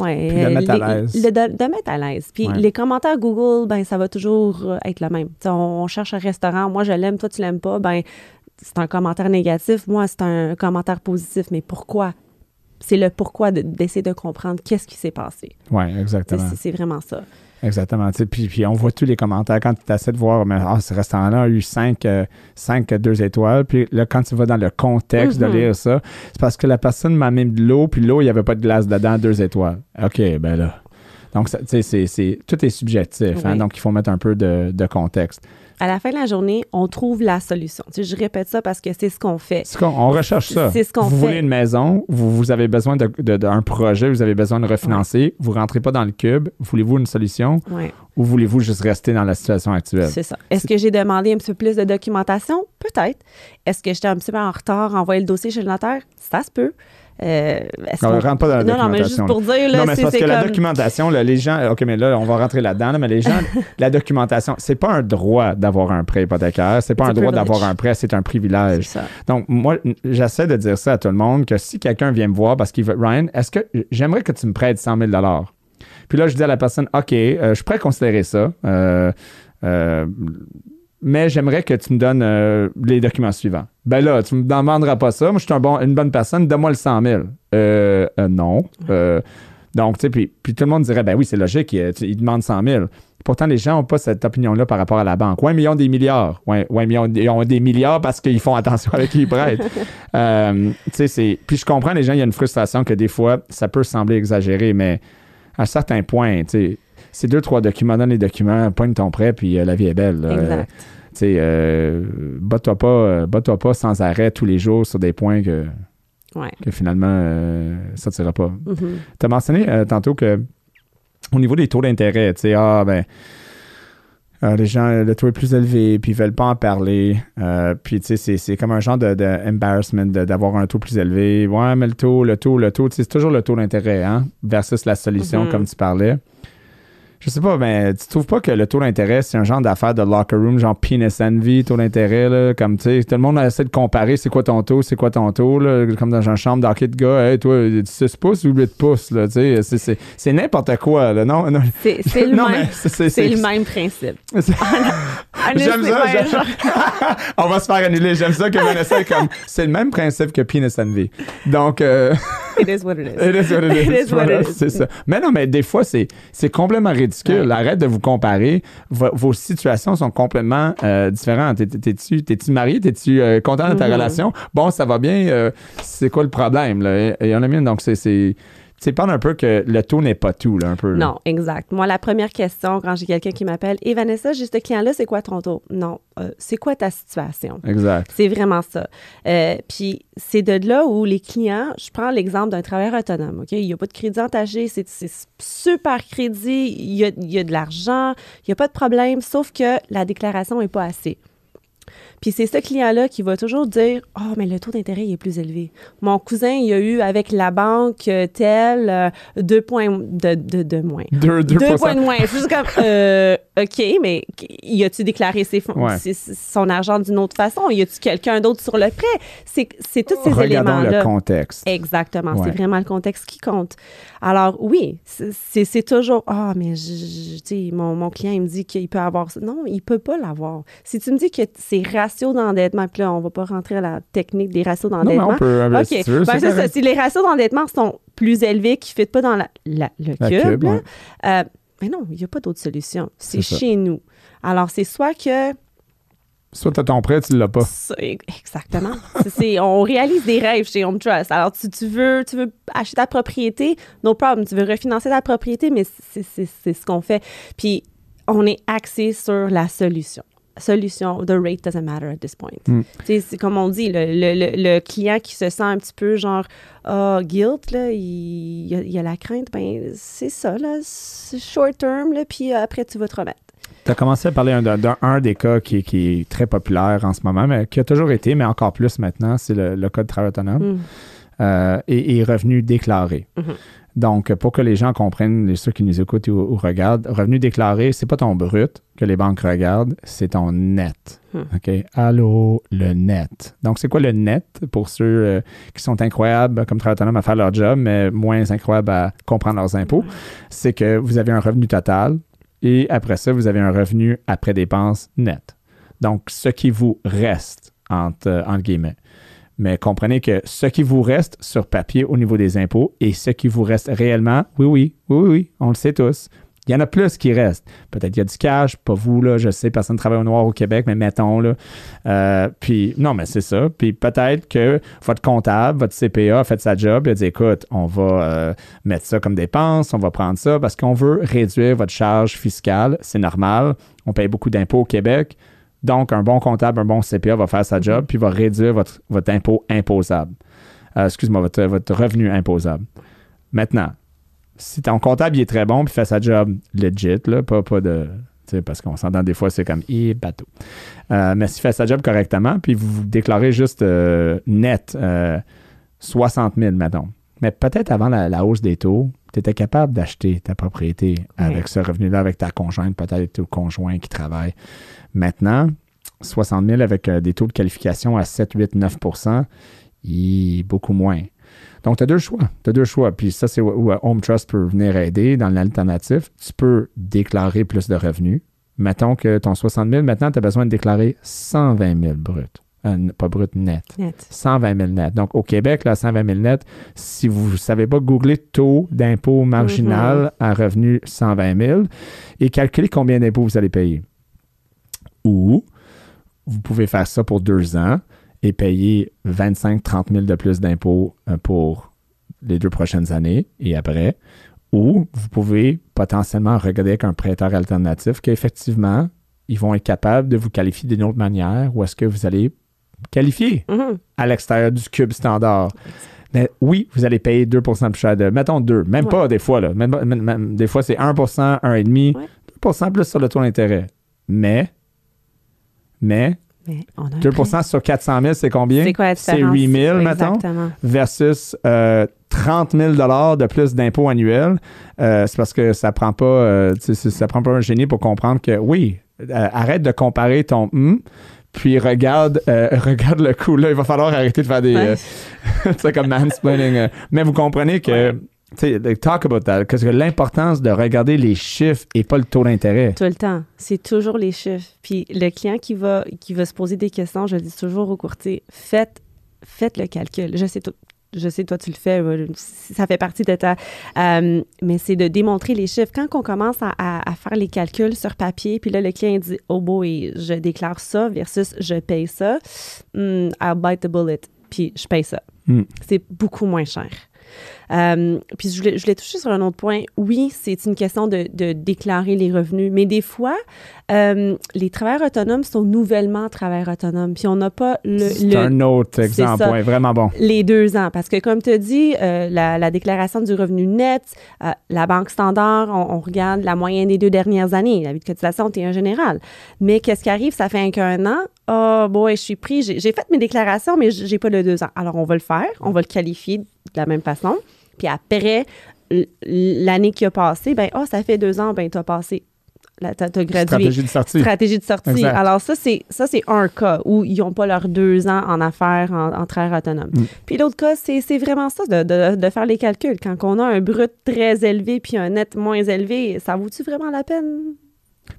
ouais, Puis de mettre à les- l'aise. le- de, de mettre à l'aise. Puis Ouais. les commentaires Google, ben ça va toujours euh, être le même. On, cherche un restaurant, moi je l'aime, toi tu l'aimes pas, ben c'est un commentaire négatif, moi c'est un commentaire positif. Mais pourquoi? C'est le pourquoi de- d'essayer de comprendre qu'est-ce qui s'est passé. Oui, exactement. C'est vraiment ça. Exactement. Puis, puis on voit tous les commentaires quand tu essaies de voir, mais ah, ce restaurant-là a eu 5, 5 2 étoiles. Puis là, quand tu vas dans le contexte de lire ça, c'est parce que la personne m'a mis de l'eau, puis l'eau, il n'y avait pas de glace dedans, 2 étoiles. OK, ben là. Donc, ça- tu sais, c'est, c'est- tout est subjectif. hein, donc, il faut mettre un peu de, de contexte. À la fin de la journée, on trouve la solution. Tu sais, je répète ça parce que c'est ce qu'on fait. On recherche ça. C'est ce qu'on vous voulez une maison, vous, vous avez besoin de- de- d'un projet, vous avez besoin de refinancer, vous rentrez pas dans le cube, voulez-vous une solution Ouais. ou voulez-vous juste rester dans la situation actuelle? C'est ça. Est-ce que j'ai demandé un petit peu plus de documentation? Peut-être. Est-ce que j'étais un petit peu en retard à envoyer le dossier chez le notaire? Ça se peut. Euh, on rentre pas dans la non, non, mais juste documentation, pour dire, là, non, mais c'est parce que la documentation, là, les gens, OK, mais là, on va rentrer là-dedans, là, mais les gens, la documentation, c'est pas un droit d'avoir un prêt hypothécaire, c'est pas un droit d'avoir un prêt, c'est un privilège. ça. Donc, moi, j'essaie de dire ça à tout le monde, que si quelqu'un vient me voir parce qu'il veut, Ryan, est-ce que j'aimerais que tu me prêtes 100 000 Puis là, je dis à la personne, OK, euh, je à considérer ça, euh, euh, mais j'aimerais que tu me donnes euh, les documents suivants. Ben là, tu me demanderas pas ça. Moi, je suis un bon, une bonne personne. Donne-moi le 100 000. Euh, euh, non. Euh, donc, tu sais, puis, puis tout le monde dirait, ben oui, c'est logique, il, il demande 100 000. Pourtant, les gens n'ont pas cette opinion-là par rapport à la banque. Ouais, mais ils ont des milliards. Ouais, ouais mais ils ont, ils ont des milliards parce qu'ils font attention avec qui ils prêtent. Tu sais, c'est... Puis je comprends, les gens, il y a une frustration que des fois, ça peut sembler exagéré, mais à un certain point, tu sais, c'est deux, trois documents, donne les documents, pogne ton prêt, puis euh, la vie est belle. là. Euh, Exact. tu sais, euh, bats-toi pas, pas sans arrêt tous les jours sur des points que, Ouais. que finalement, ça ne tirera pas. Mhm. Tu as mentionné tantôt que au niveau des taux d'intérêt, tu sais, ah ben. euh, les gens, le taux est plus élevé, puis ils veulent pas en parler. Euh, puis, tu sais, c'est- comme un genre de, de embarrassment de- d'avoir un taux plus élevé. Ouais, mais le taux, le taux, le taux, tu sais, c'est toujours le taux d'intérêt, hein, versus la solution, Mhm. comme tu parlais. Je sais pas, mais tu trouves pas que le taux d'intérêt, c'est un genre d'affaire de locker room, genre penis envy, taux d'intérêt, là, comme tu sais, tout le monde essaie de comparer c'est quoi ton taux, c'est quoi ton taux, là, comme dans une chambre d'hockey de gars, hey, toi, 6 pouces ou 8 pouces, là, tu sais, c'est- c'est- c'est n'importe quoi, là, non? non. C'est le, Non, même- c'est- le même principe. J'aime ça, j'aime- On va se faire annuler. J'aime ça que Vanessa est comme. C'est le même principe que penis envy. Donc, euh, It is what it is. It is what it is. It is it is. C'est ça. Mais non, mais des fois, c'est, c'est complètement ridicule. Ouais. Arrête de vous comparer. Vos, vos situations sont complètement euh, différentes. T'es- T'es-tu, t'es-tu marié? T'es-tu euh, content de ta Mhm. relation? Bon, ça va bien. euh, c'est quoi le problème? Là? Il y en a mille. Donc, c'est. C'est tu parle un peu que le taux n'est pas tout, là, un peu. là. Non, exact. Moi, la première question, quand j'ai quelqu'un qui m'appelle, et Vanessa, j'ai ce client-là, c'est quoi ton taux? Non, euh, c'est quoi ta situation? Exact. C'est vraiment ça. Euh, Puis c'est de là où les clients, je prends l'exemple d'un travailleur autonome, OK? Il n'y a pas de crédit entaché, c'est c'est super crédit, il y a, il y a de l'argent, il n'y a pas de problème, sauf que la déclaration n'est pas assez. Puis c'est ce client-là qui va toujours dire Oh, mais le taux d'intérêt il est plus élevé. Mon cousin, il a eu avec la banque euh, telle euh, deux points de, de, de moins. Deux, deux, Deux points de moins. C'est juste comme, euh, OK, mais y a-tu déclaré ses fonds- Ouais. ses- son argent d'une autre façon? Y a-tu quelqu'un d'autre sur le prêt? C'est tous ces Regardons le éléments-là. contexte. Exactement. Ouais. C'est vraiment le contexte qui compte. Alors, oui, c'est- toujours Ah, mais je, je- tu sais, mon, mon client, il me dit qu'il peut avoir ça. Non, il peut pas l'avoir. Si tu me dis que c'est ratios d'endettement, puis là, on va pas rentrer à la technique des ratios Non, mais d'endettement. on peut. euh, OK. si tu veux, Ben, ça. Si les ratios d'endettement sont plus élevés, qui ne fit pas dans la, la- le La cube, cube, là, ouais. euh, mais non, il n'y a pas d'autre solution. C'est ça. chez nous. Alors, c'est soit que Soit t'as ton prêt, tu l'as pas. exactement. C'est- on réalise des rêves chez Home Trust. Alors, tu, tu veux, tu veux acheter ta propriété, no problem. Tu veux refinancer ta propriété, mais c'est ce qu'on fait. Puis, on est axé sur la solution. Solution, the rate doesn't matter at this point. Mm. C'est comme on dit, le, le- le- le client qui se sent un petit peu genre, ah, guilt, là, il, il y a, il y a la crainte, ben c'est ça, là, short term, là, puis après, tu vas te remettre. Tu as commencé à parler d'un d'un- un des cas qui, qui est très populaire en ce moment, mais qui a toujours été, mais encore plus maintenant, c'est le, le cas de travail autonome Mm. Euh, et, et revenu déclaré. Mhm. Donc, pour que les gens comprennent, les ceux qui nous écoutent ou, ou regardent, revenu déclaré, c'est pas ton brut que les banques regardent, c'est ton net. Hmm. OK? Allô, le net. Donc, c'est quoi le net pour ceux euh, qui sont incroyables comme travailleurs autonomes à faire leur job, mais moins incroyables à comprendre leurs impôts? C'est que vous avez un revenu total et après ça, vous avez un revenu après dépenses net. Donc, ce qui vous reste, entre, euh, entre guillemets. Mais comprenez que ce qui vous reste sur papier au niveau des impôts et ce qui vous reste réellement, oui, oui, oui, oui, on le sait tous. Il y en a plus qui restent. Peut-être qu'il y a du cash, pas vous, là, je sais, personne ne travaille au noir au Québec, mais mettons, là. Euh, puis, non, mais c'est ça. Puis peut-être que votre comptable, votre CPA a fait sa job, il a dit, écoute, on va euh, mettre ça comme dépense, on va prendre ça parce qu'on veut réduire votre charge fiscale. C'est normal. On paye beaucoup d'impôts au Québec. Donc, un bon comptable, un bon CPA va faire sa job, puis va réduire votre, votre impôt imposable. Euh, excuse-moi, votre, votre revenu imposable. Maintenant, si ton comptable il est très bon, puis fait sa job legit, là, pas, pas de. Parce qu'on s'entend des fois, c'est comme i bateau. Euh, mais s'il fait sa job correctement, puis vous vous déclarez juste euh, net euh, 60 000, mettons. Mais peut-être avant la, la hausse des taux, tu étais capable d'acheter ta propriété avec ce revenu-là, avec ta conjointe, peut-être ton conjoint qui travaille. Maintenant, 60 000 avec euh, des taux de qualification à 7, 8, 9 il beaucoup moins. Donc, tu as deux choix. Tu as deux choix. Puis ça, c'est où, où, euh, Home Trust peut venir aider dans l'alternative. Tu peux déclarer plus de revenus. Mettons que ton 60 000, maintenant, tu as besoin de déclarer 120 000 brut. Euh, pas brut, net. Net. 120 000 net. Donc, au Québec, là, 120 000 net, si vous ne savez pas, googlez taux d'impôt marginal à revenu 120 000 et calculez combien d'impôts vous allez payer. Ou vous pouvez faire ça pour deux ans et payer 25-30 000 de plus d'impôts euh, pour les deux prochaines années et après. Ou vous pouvez potentiellement regarder avec un prêteur alternatif qu'effectivement, ils vont être capables de vous qualifier d'une autre manière ou est-ce que vous allez qualifier Mhm. à l'extérieur du cube standard. Mais oui, vous allez payer 2% plus cher de. Mettons 2, même Ouais. pas des fois. Là. Même, même- même- des fois, c'est 1% 1,5 Ouais. 2% plus sur le taux d'intérêt. Mais, mais, Mais on a un 2 prix. sur 400 000, c'est combien? C'est quoi la C'est différence? 8 000, mettons, versus euh, 30 000 de plus d'impôts annuels, euh, c'est parce que ça prend pas, euh, ça prend pas un génie pour comprendre que oui, euh, arrête de comparer ton hum, puis regarde, euh, regarde le coup là. Il va falloir arrêter de faire des, Ouais. euh, tu sais, comme mansplaining. euh. Mais vous comprenez que, Ouais. tu sais, talk about that, parce que l'importance de regarder les chiffres et pas le taux d'intérêt. Tout le temps. C'est toujours les chiffres. Puis le client qui va, qui va se poser des questions, je dis toujours au courtier, faites, faites le calcul. Je sais tout. Je sais, toi, tu le fais, euh, ça fait partie de ta... euh, mais c'est de démontrer les chiffres. Quand on commence à, à- à faire les calculs sur papier, puis là, le client dit « Oh boy, je déclare ça versus je paye ça. Hmm, I'll bite the bullet. » Puis je paye ça. Hmm. C'est beaucoup moins cher. Euh, puis je voulais, je voulais toucher sur un autre point. Oui, c'est une question de, de déclarer les revenus, mais des fois, euh, les travailleurs autonomes sont nouvellement travailleurs autonomes, puis on n'a pas le, C'est un autre exemple, ça. ouais, vraiment bon. les deux ans. Parce que, comme tu as dit, euh, la, la déclaration du revenu net, euh, la Banque Standard, on, on regarde la moyenne des deux dernières années. La vie de cotisation, tu es un général. Mais qu'est-ce qui arrive? Ça fait qu'un an. Oh, boy, je suis pris. J'ai j'ai fait mes déclarations, mais j'ai pas le deux ans. Alors, on va le faire. On va le qualifier de la même façon. Puis après, l'année qui a passé, ben, oh, ça fait deux ans, ben, tu as passé. Tu as, gradué Stratégie de sortie. stratégie de sortie. Exact. Alors ça, c'est ça c'est un cas où ils n'ont pas leurs deux ans en affaires en, en travail autonome. Mm. Puis l'autre cas, c'est c'est vraiment ça, de, de- de faire les calculs. Quand on a un brut très élevé puis un net moins élevé, ça vaut-tu vraiment la peine?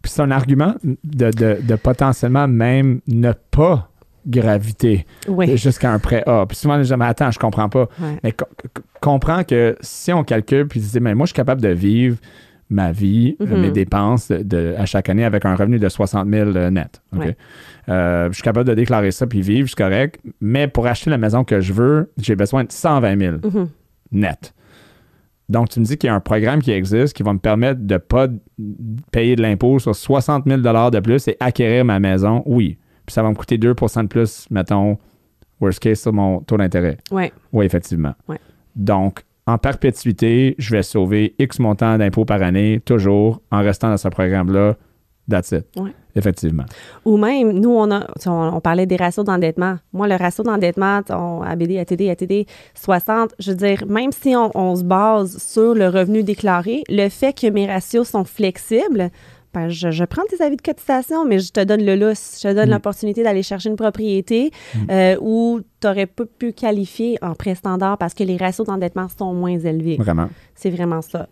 Puis c'est un argument de, de, de potentiellement même ne pas graviter Oui. jusqu'à un prêt A. Puis souvent, les gens mais attends, je comprends pas. Ouais. Mais co- co- comprends que si on calcule, puis tu dis, mais moi, je suis capable de vivre ma vie, euh, Mhm. mes dépenses de, de- à chaque année avec un revenu de 60 000 euh, net. Ouais. Euh, je suis capable de déclarer ça puis vivre, c'est correct. Mais pour acheter la maison que je veux, j'ai besoin de 120 000 Mhm. net. Donc, tu me dis qu'il y a un programme qui existe qui va me permettre de ne pas payer de l'impôt sur 60 000 de plus et acquérir ma maison. Oui. Puis ça va me coûter 2% de plus, mettons, worst case, sur mon taux d'intérêt. Ouais. Oui, effectivement. Ouais. Donc, en perpétuité, je vais sauver X montant d'impôts par année, toujours, en restant dans ce programme-là. That's it. Ouais. Effectivement. Ou même, nous, on, a, on, on parlait des ratios d'endettement. Moi, le ratio d'endettement, on, ABD, ATD, ATD, 60, je veux dire, même si on, on se base sur le revenu déclaré, le fait que mes ratios sont flexibles, ben, je, je prends tes avis de cotisation, mais je te donne le lousse. Je te donne Mm. l'opportunité d'aller chercher une propriété euh, où tu aurais pas pu qualifier en prêt standard parce que les ratios d'endettement sont moins élevés. Vraiment. C'est vraiment ça.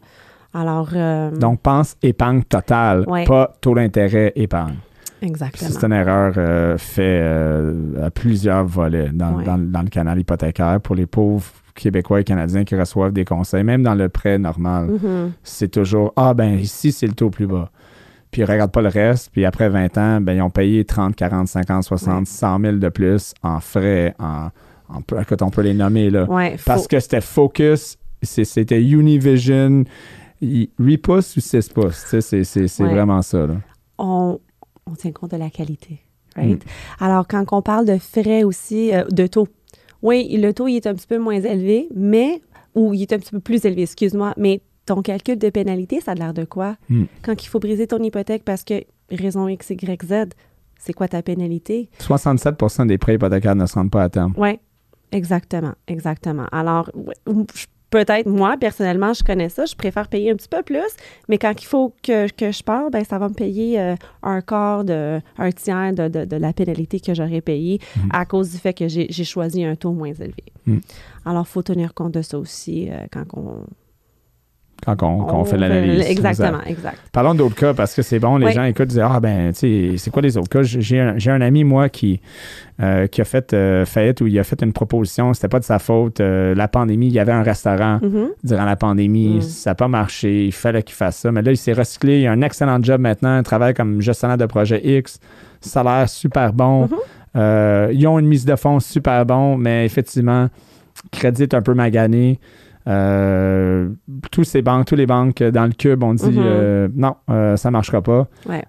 Alors, euh, Donc, pense épargne totale, Ouais. pas taux d'intérêt épargne. Exactement. C'est une erreur euh, faite euh, à plusieurs volets dans, Ouais. dans- dans le canal hypothécaire pour les pauvres Québécois et Canadiens qui reçoivent des conseils, même dans le prêt normal. Mhm. C'est toujours Ah, ben ici, c'est le taux plus bas. Puis ils ne regardent pas le reste. Puis après 20 ans, ben, ils ont payé 30, 40, 50, 60, Ouais. 100 000 de plus en frais, en, en, écoute, on peut les nommer là. Ouais, Parce que c'était Focus, c'était Univision, il- 8 pouces ou 6 pouces. C'est Ouais. vraiment ça. Là. on, on tient compte de la qualité. Right? Alors, quand on parle de frais aussi, euh, de taux, oui, le taux il est un petit peu moins élevé, mais, ou il est un petit peu plus élevé, excuse-moi, mais ton calcul de pénalité, ça a l'air de quoi? Hmm. Quand il faut briser ton hypothèque parce que raison X, Y, Z, c'est quoi ta pénalité? 67% des prêts hypothécaires ne se rendent pas à terme. Oui, exactement, exactement. Alors, peut-être, moi, personnellement, je connais ça, je préfère payer un petit peu plus, mais quand il faut que, que je pars, ben, ça va me payer euh, un quart, de, un tiers de, de- de la pénalité que j'aurais payée Mhm. à cause du fait que j'ai choisi un taux moins élevé. Mhm. Alors, il faut tenir compte de ça aussi euh, quand on, Quand on, fait l'analyse. Exactement, Exact. Parlons d'autres cas parce que c'est bon, les Oui. gens écoutent, disent Ah, ben, tu sais, c'est quoi les autres cas? J'ai un, ami, moi, qui, euh, qui a fait euh, faillite ou il a fait une proposition, c'était pas de sa faute. euh, la pandémie, il y avait un restaurant Mhm. durant la pandémie, Mm. ça n'a pas marché, il fallait qu'il fasse ça. Mais là, il s'est recyclé, il a un excellent job maintenant, il travaille comme gestionnaire de projet X, salaire super bon. Mhm. Euh, ils ont une mise de fonds super bon, mais effectivement, crédit est un peu magané. Euh, tous ces banques, tous les banques dans le cube ont dit Mhm. euh, non, euh, ça ne marchera pas. Ouais.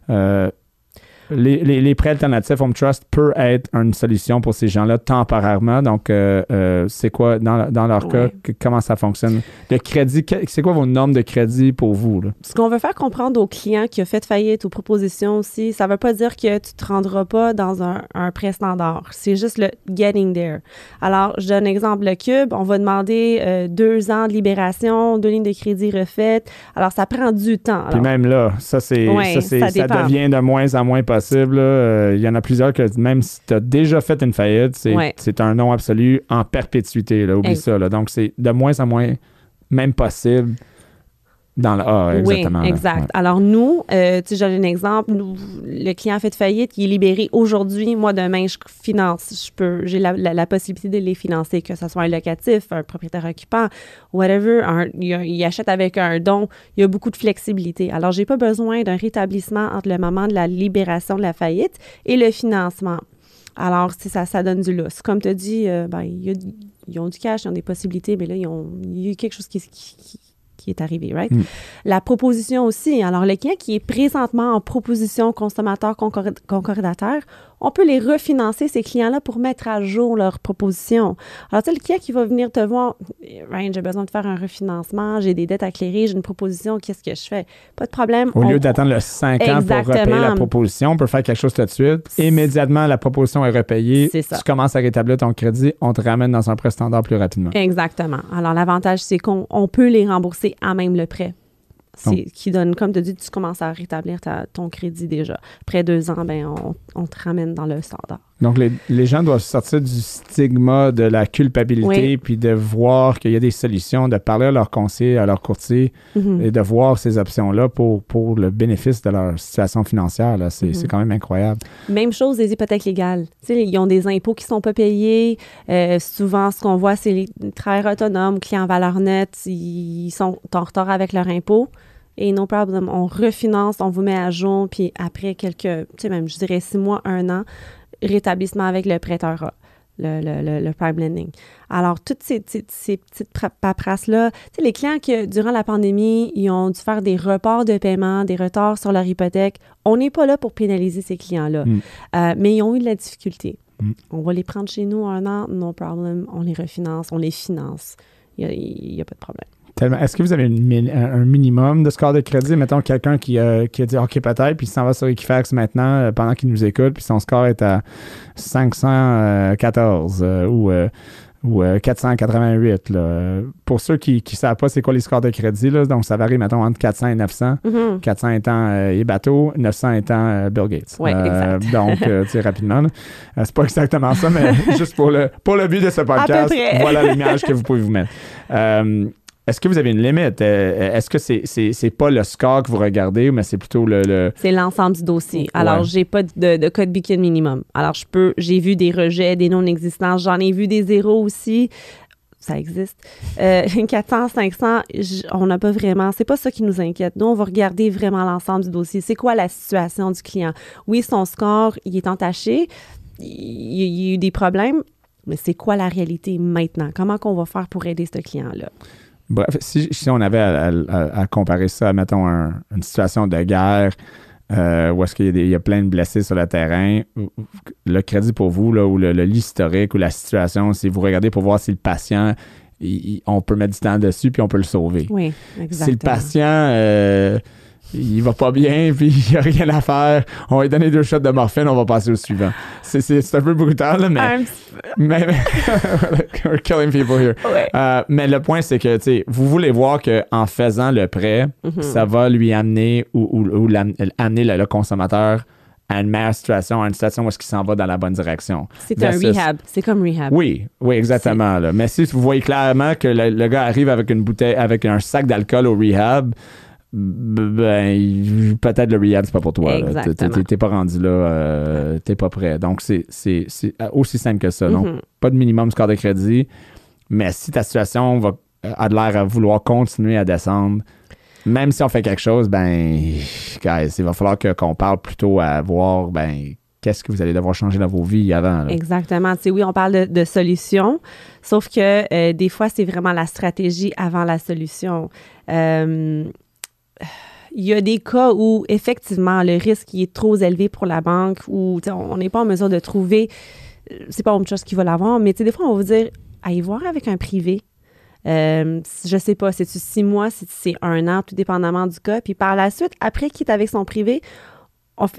Les, les, les prêts alternatifs Home Trust peut être une solution pour ces gens-là temporairement. Donc, euh, euh, c'est quoi, dans, dans leur cas, que- comment ça fonctionne? Le crédit, c'est quoi vos normes de crédit pour vous? Là? Ce qu'on veut faire comprendre aux clients qui ont fait faillite, aux propositions aussi, ça veut pas dire que tu te rendras pas dans un, un prêt standard. C'est juste le getting there. Alors, je donne un exemple. Le cube, on va demander euh, deux ans de libération, deux lignes de crédit refaites. Alors, ça prend du temps. Puis Alors, même là, ça, c'est, Ouais, ça, c'est- ça ça devient de moins en moins possible. Là. Euh, Il y en a plusieurs que même si tu as déjà fait une faillite, c'est, Ouais. c'est un non absolu en perpétuité. Là, oublie Ex- ça. Là. Donc, c'est de moins en moins même possible dans le Ah, exactement. Oui, exact. Ouais. Alors, nous, euh, tu sais, j'ai un exemple. Nous, le client a fait faillite, il est libéré aujourd'hui. Moi, demain, je finance. Je peux, j'ai la, la- la possibilité de les financer, que ce soit un locatif, un propriétaire occupant, whatever. un- il, il achète avec un don. Il y a beaucoup de flexibilité. Alors, j'ai pas besoin d'un rétablissement entre le moment de la libération de la faillite et le financement. Alors, ça, ça donne du lousse. Comme tu as dit, euh, ben, il y a ils ont du cash, ils ont des possibilités, mais là, ils ont, il y a quelque chose qui, qui- qui- qui est arrivé, right? Mm. La proposition aussi. Alors, le client qui est présentement en proposition consommateur concor- concordataire, on peut les refinancer, ces clients-là, pour mettre à jour leur proposition. Alors, tu sais, le client qui va venir te voir, Ryan, j'ai besoin de faire un refinancement, j'ai des dettes à clairer, j'ai une proposition, qu'est-ce que je fais? Pas de problème. Au on- lieu d'attendre le 5 ans pour repayer la proposition, on peut faire quelque chose tout de suite. Immédiatement, la proposition est repayée. C'est ça. Tu commences à rétablir ton crédit, on te ramène dans un prêt standard plus rapidement. Exactement. Alors, l'avantage, c'est qu'on on peut les rembourser à même le prêt. C'est qui donne, comme tu dis, tu commences à rétablir ta- ton crédit déjà. Après deux ans, ben, on, on te ramène dans le standard. Donc, les, les gens doivent sortir du stigma de la culpabilité, Oui. puis de voir qu'il y a des solutions, de parler à leur conseiller, à leur courtier, Mhm. et de voir ces options-là pour, pour le bénéfice de leur situation financière. C'est Mhm. c'est quand même incroyable. Même chose des hypothèques légales. Ils ont des impôts qui sont pas payés. Euh, souvent, ce qu'on voit, c'est les travailleurs autonomes, clients en valeur nette, ils sont en retard avec leurs impôts. Et no problem, on refinance, on vous met à jour, puis après quelques, tu sais, même, je dirais six mois, un an, rétablissement avec le prêteur A, le, le, le, le prime lending. Alors, toutes ces, ces, ces petites paperasses-là, tu sais, les clients qui, durant la pandémie, ils ont dû faire des reports de paiement, des retards sur leur hypothèque, on n'est pas là pour pénaliser ces clients-là. Mm. Euh, mais ils ont eu de la difficulté. Mm. On va les prendre chez nous un an, no problem, on les refinance, on les finance. Il n'y a, pas de problème. Tellement. Est-ce que vous avez une un minimum de score de crédit? Mettons quelqu'un qui, euh, qui a dit OK, peut-être, puis il s'en va sur Equifax maintenant euh, pendant qu'il nous écoute, puis son score est à 514 euh, ou, ou euh, 488. là. Pour ceux qui ne savent pas c'est quoi les scores de crédit, là, donc ça varie, mettons, entre 400 et 900. Mhm. 400 étant Ebato, 900 étant Bill Gates. Ouais, exact. Donc, tu sais, rapidement, là. C'est pas exactement ça, mais juste pour le, pour le but de ce podcast, voilà l'image que vous pouvez vous mettre. Euh, est-ce que vous avez une limite? Euh, Est-ce que c'est c'est c'est pas le score que vous regardez, mais c'est plutôt le... le- C'est l'ensemble du dossier. Alors, Ouais. j'ai pas de, de code beacon minimum. Alors, je peux, j'ai vu des rejets, des non-existants. J'en ai vu des zéros aussi. Ça existe. Euh, 400, 500, j- on n'a pas vraiment. C'est pas ça qui nous inquiète. Nous, on va regarder vraiment l'ensemble du dossier. C'est quoi la situation du client? Oui, son score, il est entaché. Il, il y a eu des problèmes. Mais c'est quoi la réalité maintenant? Comment qu'on va faire pour aider ce client-là? Bref, si, si on avait à, à- à comparer ça à, mettons, un- une situation de guerre euh, où est-ce qu'il y, a des- il y a plein de blessés sur le terrain, le crédit pour vous, là, ou le, le- l'historique ou la situation, c'est vous regardez pour voir si le patient, il- il- on peut mettre du temps dessus puis on peut le sauver. Oui, Si exactement. le patient, euh, il va pas bien puis il n'y a rien à faire, on va lui donner deux shots de morphine, on va passer au suivant. C'est, c'est- c'est un peu brutal, là, mais... Petit mais, mais- We're killing people here. ouais. Euh, mais le point, c'est que tu sais, vous voulez voir qu'en faisant le prêt, Mhm. ça va lui amener ou, ou- ou amener le, le consommateur à une meilleure situation, à une situation où est-ce qu'il s'en va dans la bonne direction. C'est un rehab. C'est comme rehab. Oui, oui, exactement. là. Mais si vous voyez clairement que le, le gars arrive avec une bouteille, avec un sac d'alcool au rehab, ben peut-être le rehab c'est pas pour toi. T'es- pas rendu là, euh, t'es pas prêt. Donc c'est c'est aussi simple que ça. Donc Mhm. pas de minimum score de crédit. Mais si ta situation va, a de l'air à vouloir continuer à descendre, même si on fait quelque chose, ben, guys, il va falloir qu'on parle plutôt à voir, ben, qu'est-ce que vous allez devoir changer dans vos vies avant. là. Exactement. Tu sais, oui, on parle de, de solutions, sauf que euh, des fois, c'est vraiment la stratégie avant la solution. Euh, il y a des cas où, effectivement, le risque est trop élevé pour la banque ou on n'est pas en mesure de trouver, euh, c'est pas Home Trust qui va l'avoir, mais des fois, on va vous dire, allez voir avec un privé. Euh, je sais pas, c'est six mois, c'est un an, tout dépendamment du cas. Puis par la suite, après qu'il est avec son privé,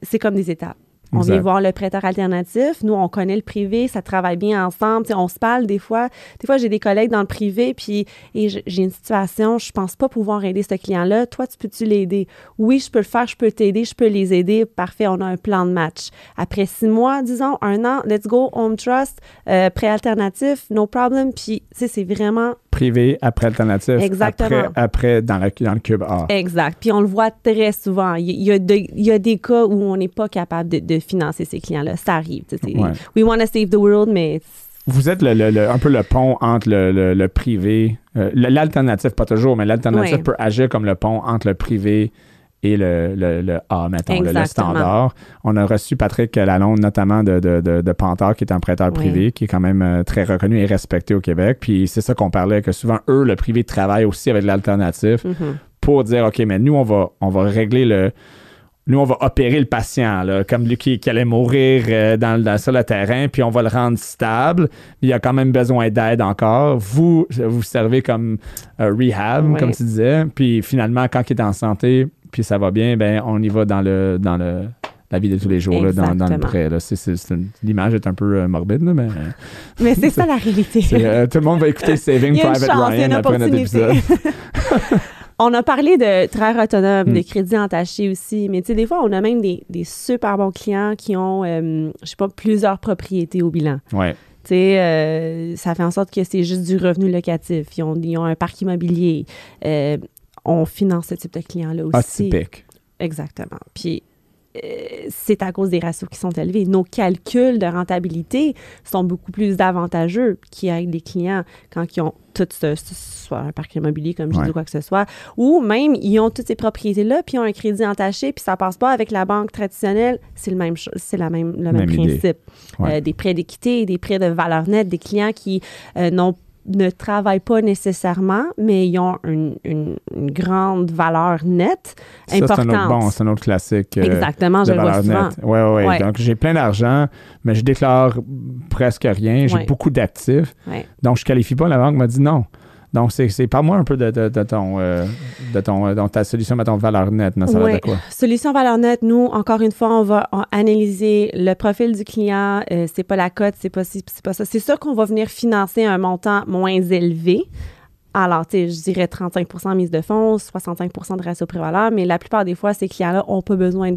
c'est comme des étapes. On vient voir le prêteur alternatif. Nous, on connaît le privé, ça travaille bien ensemble. on se parle des fois. Des fois, j'ai des collègues dans le privé, puis et j'ai une situation, je pense pas pouvoir aider ce client-là. Toi, tu peux-tu l'aider? Oui, je peux le faire, je peux t'aider, je peux les aider. Parfait, on a un plan de match. Après six mois, disons, un an, let's go, Home Trust, euh, prêt alternatif, no problem. Puis, tu sais, c'est vraiment privé, après alternatif, Exactement. Après, dans, le, dans, le, cube A. Exact. Puis on le voit très souvent. Il y a, il y a des cas où on n'est pas capable de, financer ces clients-là. Ça arrive. We want to save the world, mais... Vous êtes le, un peu le pont entre le, privé, euh, l'alternative, pas toujours, mais l'alternative peut agir comme le pont entre le privé et le, le, A, mettons, le, standard. On a reçu Patrick Lalonde, notamment de, de, qui est un prêteur privé, qui est quand même euh, très reconnu et respecté au Québec. Puis c'est ça qu'on parlait, que souvent, eux, le privé travaille aussi avec l'alternative mm-hmm. pour dire, OK, mais nous, on va, on va régler le nous, on va opérer le patient, là, comme lui qui, allait mourir euh, dans, sur le terrain, puis on va le rendre stable. Il a quand même besoin d'aide encore. Vous, vous servez comme euh, rehab, comme tu disais. Puis finalement, quand il est en santé, puis ça va bien, ben on y va dans le dans le la vie de tous les jours, là, dans, dans, le prêt. L'image est un peu euh, morbide, mais... Mais c'est ça la réalité. Euh, tout le monde va écouter Saving Private Ryan après notre épisode. on a parlé de travail autonome, de hmm. crédit entaché aussi, mais tu sais, des fois, on a même des, des super bons clients qui ont, euh, je sais pas, plusieurs propriétés au bilan. Ouais. Tu sais, ça fait en sorte que c'est juste du revenu locatif. Ils ont, ils ont un parc immobilier on finance ce type de clients-là aussi. Atypique. Exactement. Puis, euh, c'est à cause des ratios qui sont élevés. Nos calculs de rentabilité sont beaucoup plus avantageux qui aident les clients quand ils ont tout ce, soit un parc immobilier, comme je dis, ou quoi que ce soit, ou même ils ont toutes ces propriétés-là, puis ils ont un crédit entaché, puis ça passe pas avec la banque traditionnelle. C'est le même, c'est la même, le même, principe. Euh, des prêts d'équité, des prêts de valeur nette, des clients qui euh, n'ont ne travaillent pas nécessairement, mais ils ont une, une, grande valeur nette importante. C'est un autre, bon, c'est un autre classique. Euh, Exactement, je le vois souvent. Oui, oui, ouais. Donc, j'ai plein d'argent, mais je déclare presque rien. J'ai beaucoup d'actifs. Donc, je ne qualifie pas. La banque m'a dit non. Donc, c'est parle-moi un peu de, de, ton, euh, de ton, euh, ta solution, ton valeur nette. Ça va de quoi? Solution valeur nette, nous, encore une fois, on va analyser le profil du client. Euh, c'est pas la cote, c'est pas, pas ça. C'est sûr qu'on va venir financer un montant moins élevé alors, tu sais, je dirais 35% mise de fonds, 65% de ratio prévaleur, mais la plupart des fois, ces clients-là n'ont pas besoin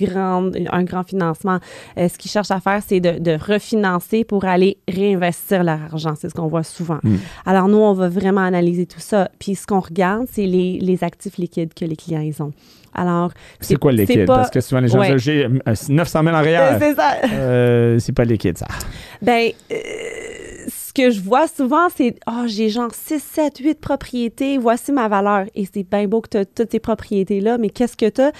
d'un grand financement. Euh, ce qu'ils cherchent à faire, c'est de, refinancer pour aller réinvestir leur argent. C'est ce qu'on voit souvent. Hmm. Alors, nous, on va vraiment analyser tout ça. Puis, ce qu'on regarde, c'est les, actifs liquides que les clients, ils ont. Alors, c'est quoi le liquide? Parce que souvent, les gens disent, j'ai 900 000 en arrière. C'est ça. Euh, c'est pas liquide, ça. Ben, euh, ce que je vois souvent, c'est Oh, j'ai genre 6, 7, 8 propriétés, voici ma valeur. Et c'est bien beau que tu as toutes ces propriétés-là, mais qu'est-ce que tu as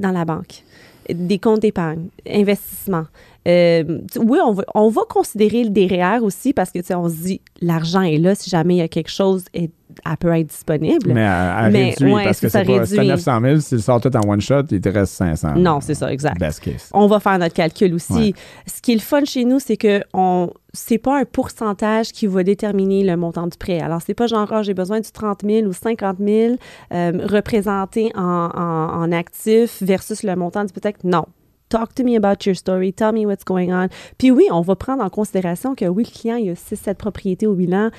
dans la banque? Des comptes d'épargne, investissement. Euh, oui, on va, on va considérer des REER aussi parce que, tu sais, on se dit, l'argent est là si jamais il y a quelque chose, et elle peut être disponible. Mais à, réduit, parce que c'est pas, 900 000, si tu sors tout en one shot, il te reste 500. Non, c'est ça, exact. Best case. On va faire notre calcul aussi. Ce qui est le fun chez nous, c'est que on c'est pas un pourcentage qui va déterminer le montant du prêt. Alors, c'est pas genre, oh, j'ai besoin du 30 000 ou 50 000 euh, représenté en, en, en actifs versus le montant du peut-être Non, talk to me about your story, tell me what's going on. Puis oui, on va prendre en considération que oui, le client, il y a 6-7 propriétés au bilan.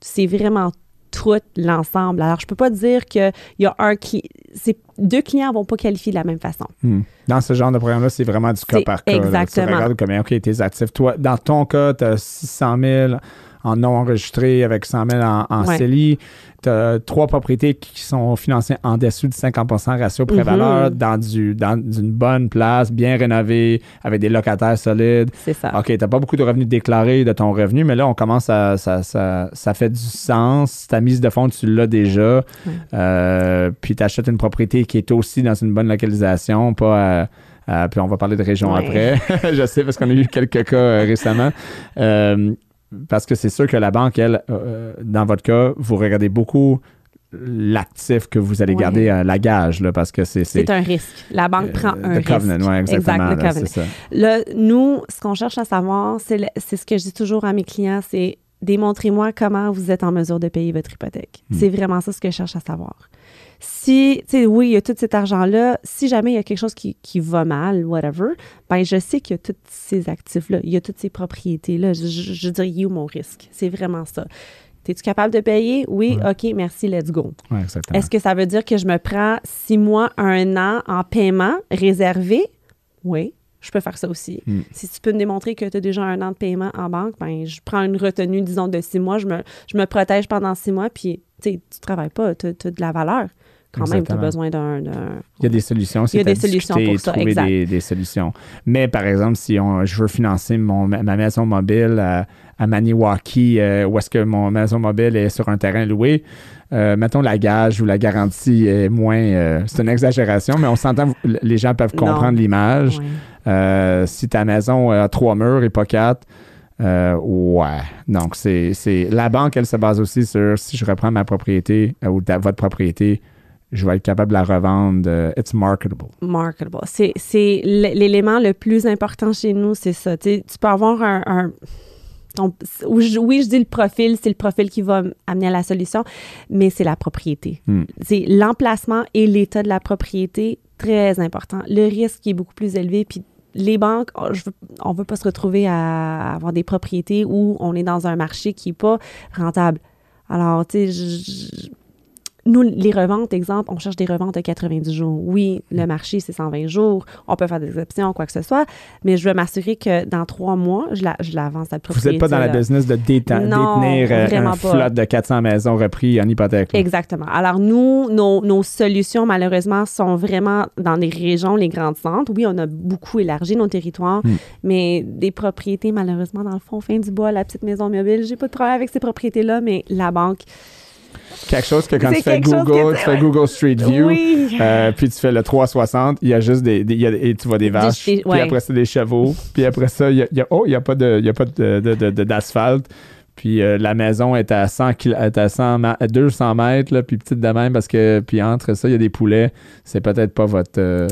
C'est vraiment tout l'ensemble. Alors, je peux pas dire qu'il y a un qui. Deux clients ne vont pas qualifier de la même façon. Hmm. Dans ce genre de programme-là, c'est vraiment du cas par cas. Exactement. tu regardes combien, OK, tes actifs. Toi, dans ton cas, tu as 600 000 en non enregistré avec 100 000 en, en CELI. Tu as trois propriétés qui sont financées en dessous de 50% ratio pré-valeur mhm. dans, du, dans une bonne place, bien rénovée, avec des locataires solides. C'est ça. OK, tu n'as pas beaucoup de revenus déclarés de ton revenu, mais là, on commence à. Ça, ça, ça fait du sens. Ta mise de fonds, tu l'as déjà. Euh, puis tu achètes une propriété qui est aussi dans une bonne localisation, pas puis on va parler de région après. je sais parce qu'on a eu quelques cas euh, récemment. Euh, parce que c'est sûr que la banque, elle, euh, dans votre cas, vous regardez beaucoup l'actif que vous allez garder à la gage, là, parce que c'est... C'est un risque. La banque prend euh, un the risque. covenant, ouais, exactement. Exact, le là, ça. Là, nous, ce qu'on cherche à savoir, c'est ce que je dis toujours à mes clients, c'est démontrez-moi comment vous êtes en mesure de payer votre hypothèque. Hmm. C'est vraiment ça ce que je cherche à savoir. Si, tu sais, oui, il y a tout cet argent-là, si jamais il y a quelque chose qui, qui va mal, whatever, ben je sais qu'il y a tous ces actifs-là, il y a toutes ces propriétés-là. Je, je, je dirais, il est où mon risque? C'est vraiment ça. Es-tu capable de payer? Oui, OK, merci, let's go. Ouais. Est-ce que ça veut dire que je me prends six mois, un an en paiement réservé? Oui, je peux faire ça aussi. Mm. Si tu peux me démontrer que tu as déjà un an de paiement en banque, ben, je prends une retenue, disons, de six mois, je me, je me protège pendant six mois, puis tu sais, tu travailles pas, tu as, de la valeur. Quand même, tu as besoin d'un... Il y a des solutions. Il y a des solutions pour ça, trouver exact. des, des solutions. Mais par exemple, si on, je veux financer mon, ma maison mobile à, à Maniwaki, euh, où est-ce que mon maison mobile est sur un terrain loué, euh, mettons la gage ou la garantie est moins... euh, c'est une exagération, mais on s'entend, les gens peuvent comprendre l'image. Si ta maison a trois murs et pas quatre, euh, ouais. Donc, c'est, c'est la banque, elle se base aussi sur si je reprends ma propriété euh, ou ta- votre propriété, je vais être capable de la revendre. euh, it's marketable. marketable. C'est, l'élément le plus important chez nous, c'est ça. Tu peux avoir un... ton- oui, je dis le profil, c'est le profil qui va amener à la solution, mais c'est la propriété. Hmm. C'est l'emplacement et l'état de la propriété, très important. Le risque est beaucoup plus élevé, puis les banques, oh, je veux- on ne veut pas se retrouver à avoir des propriétés où on est dans un marché qui n'est pas rentable. Alors, tu sais, nous, les reventes, exemple, on cherche des reventes de 90 jours. Oui, le marché, c'est 120 jours. On peut faire des exceptions, quoi que ce soit, mais je veux m'assurer que dans trois mois, je la, je vends, cette Vous propriété. n'êtes pas dans la business de Non, détenir euh, un flotte de 400 maisons repris en hypothèque. là. Exactement. Alors, nous, nos, nos solutions, malheureusement, sont vraiment dans les régions, les grandes centres. Oui, on a beaucoup élargi nos territoires, Hmm. mais des propriétés, malheureusement, dans le fond, fin du bois, la petite maison mobile, j'ai pas de problème avec ces propriétés-là, mais la banque, Quelque chose que quand tu fais Google, tu fais Google Street View, oui. euh, puis tu fais le 360, il y a juste des, des- il y a- et tu vois des vaches, des- puis ouais. après ça des chevaux, puis après ça il y a, il y a- oh il y a pas de il y a pas de- de- d'asphalte. Puis euh, la maison est à 100 kil- est à 100 ma- à 200 mètres puis petite de même parce que puis entre ça il y a des poulets, c'est peut-être pas votre euh,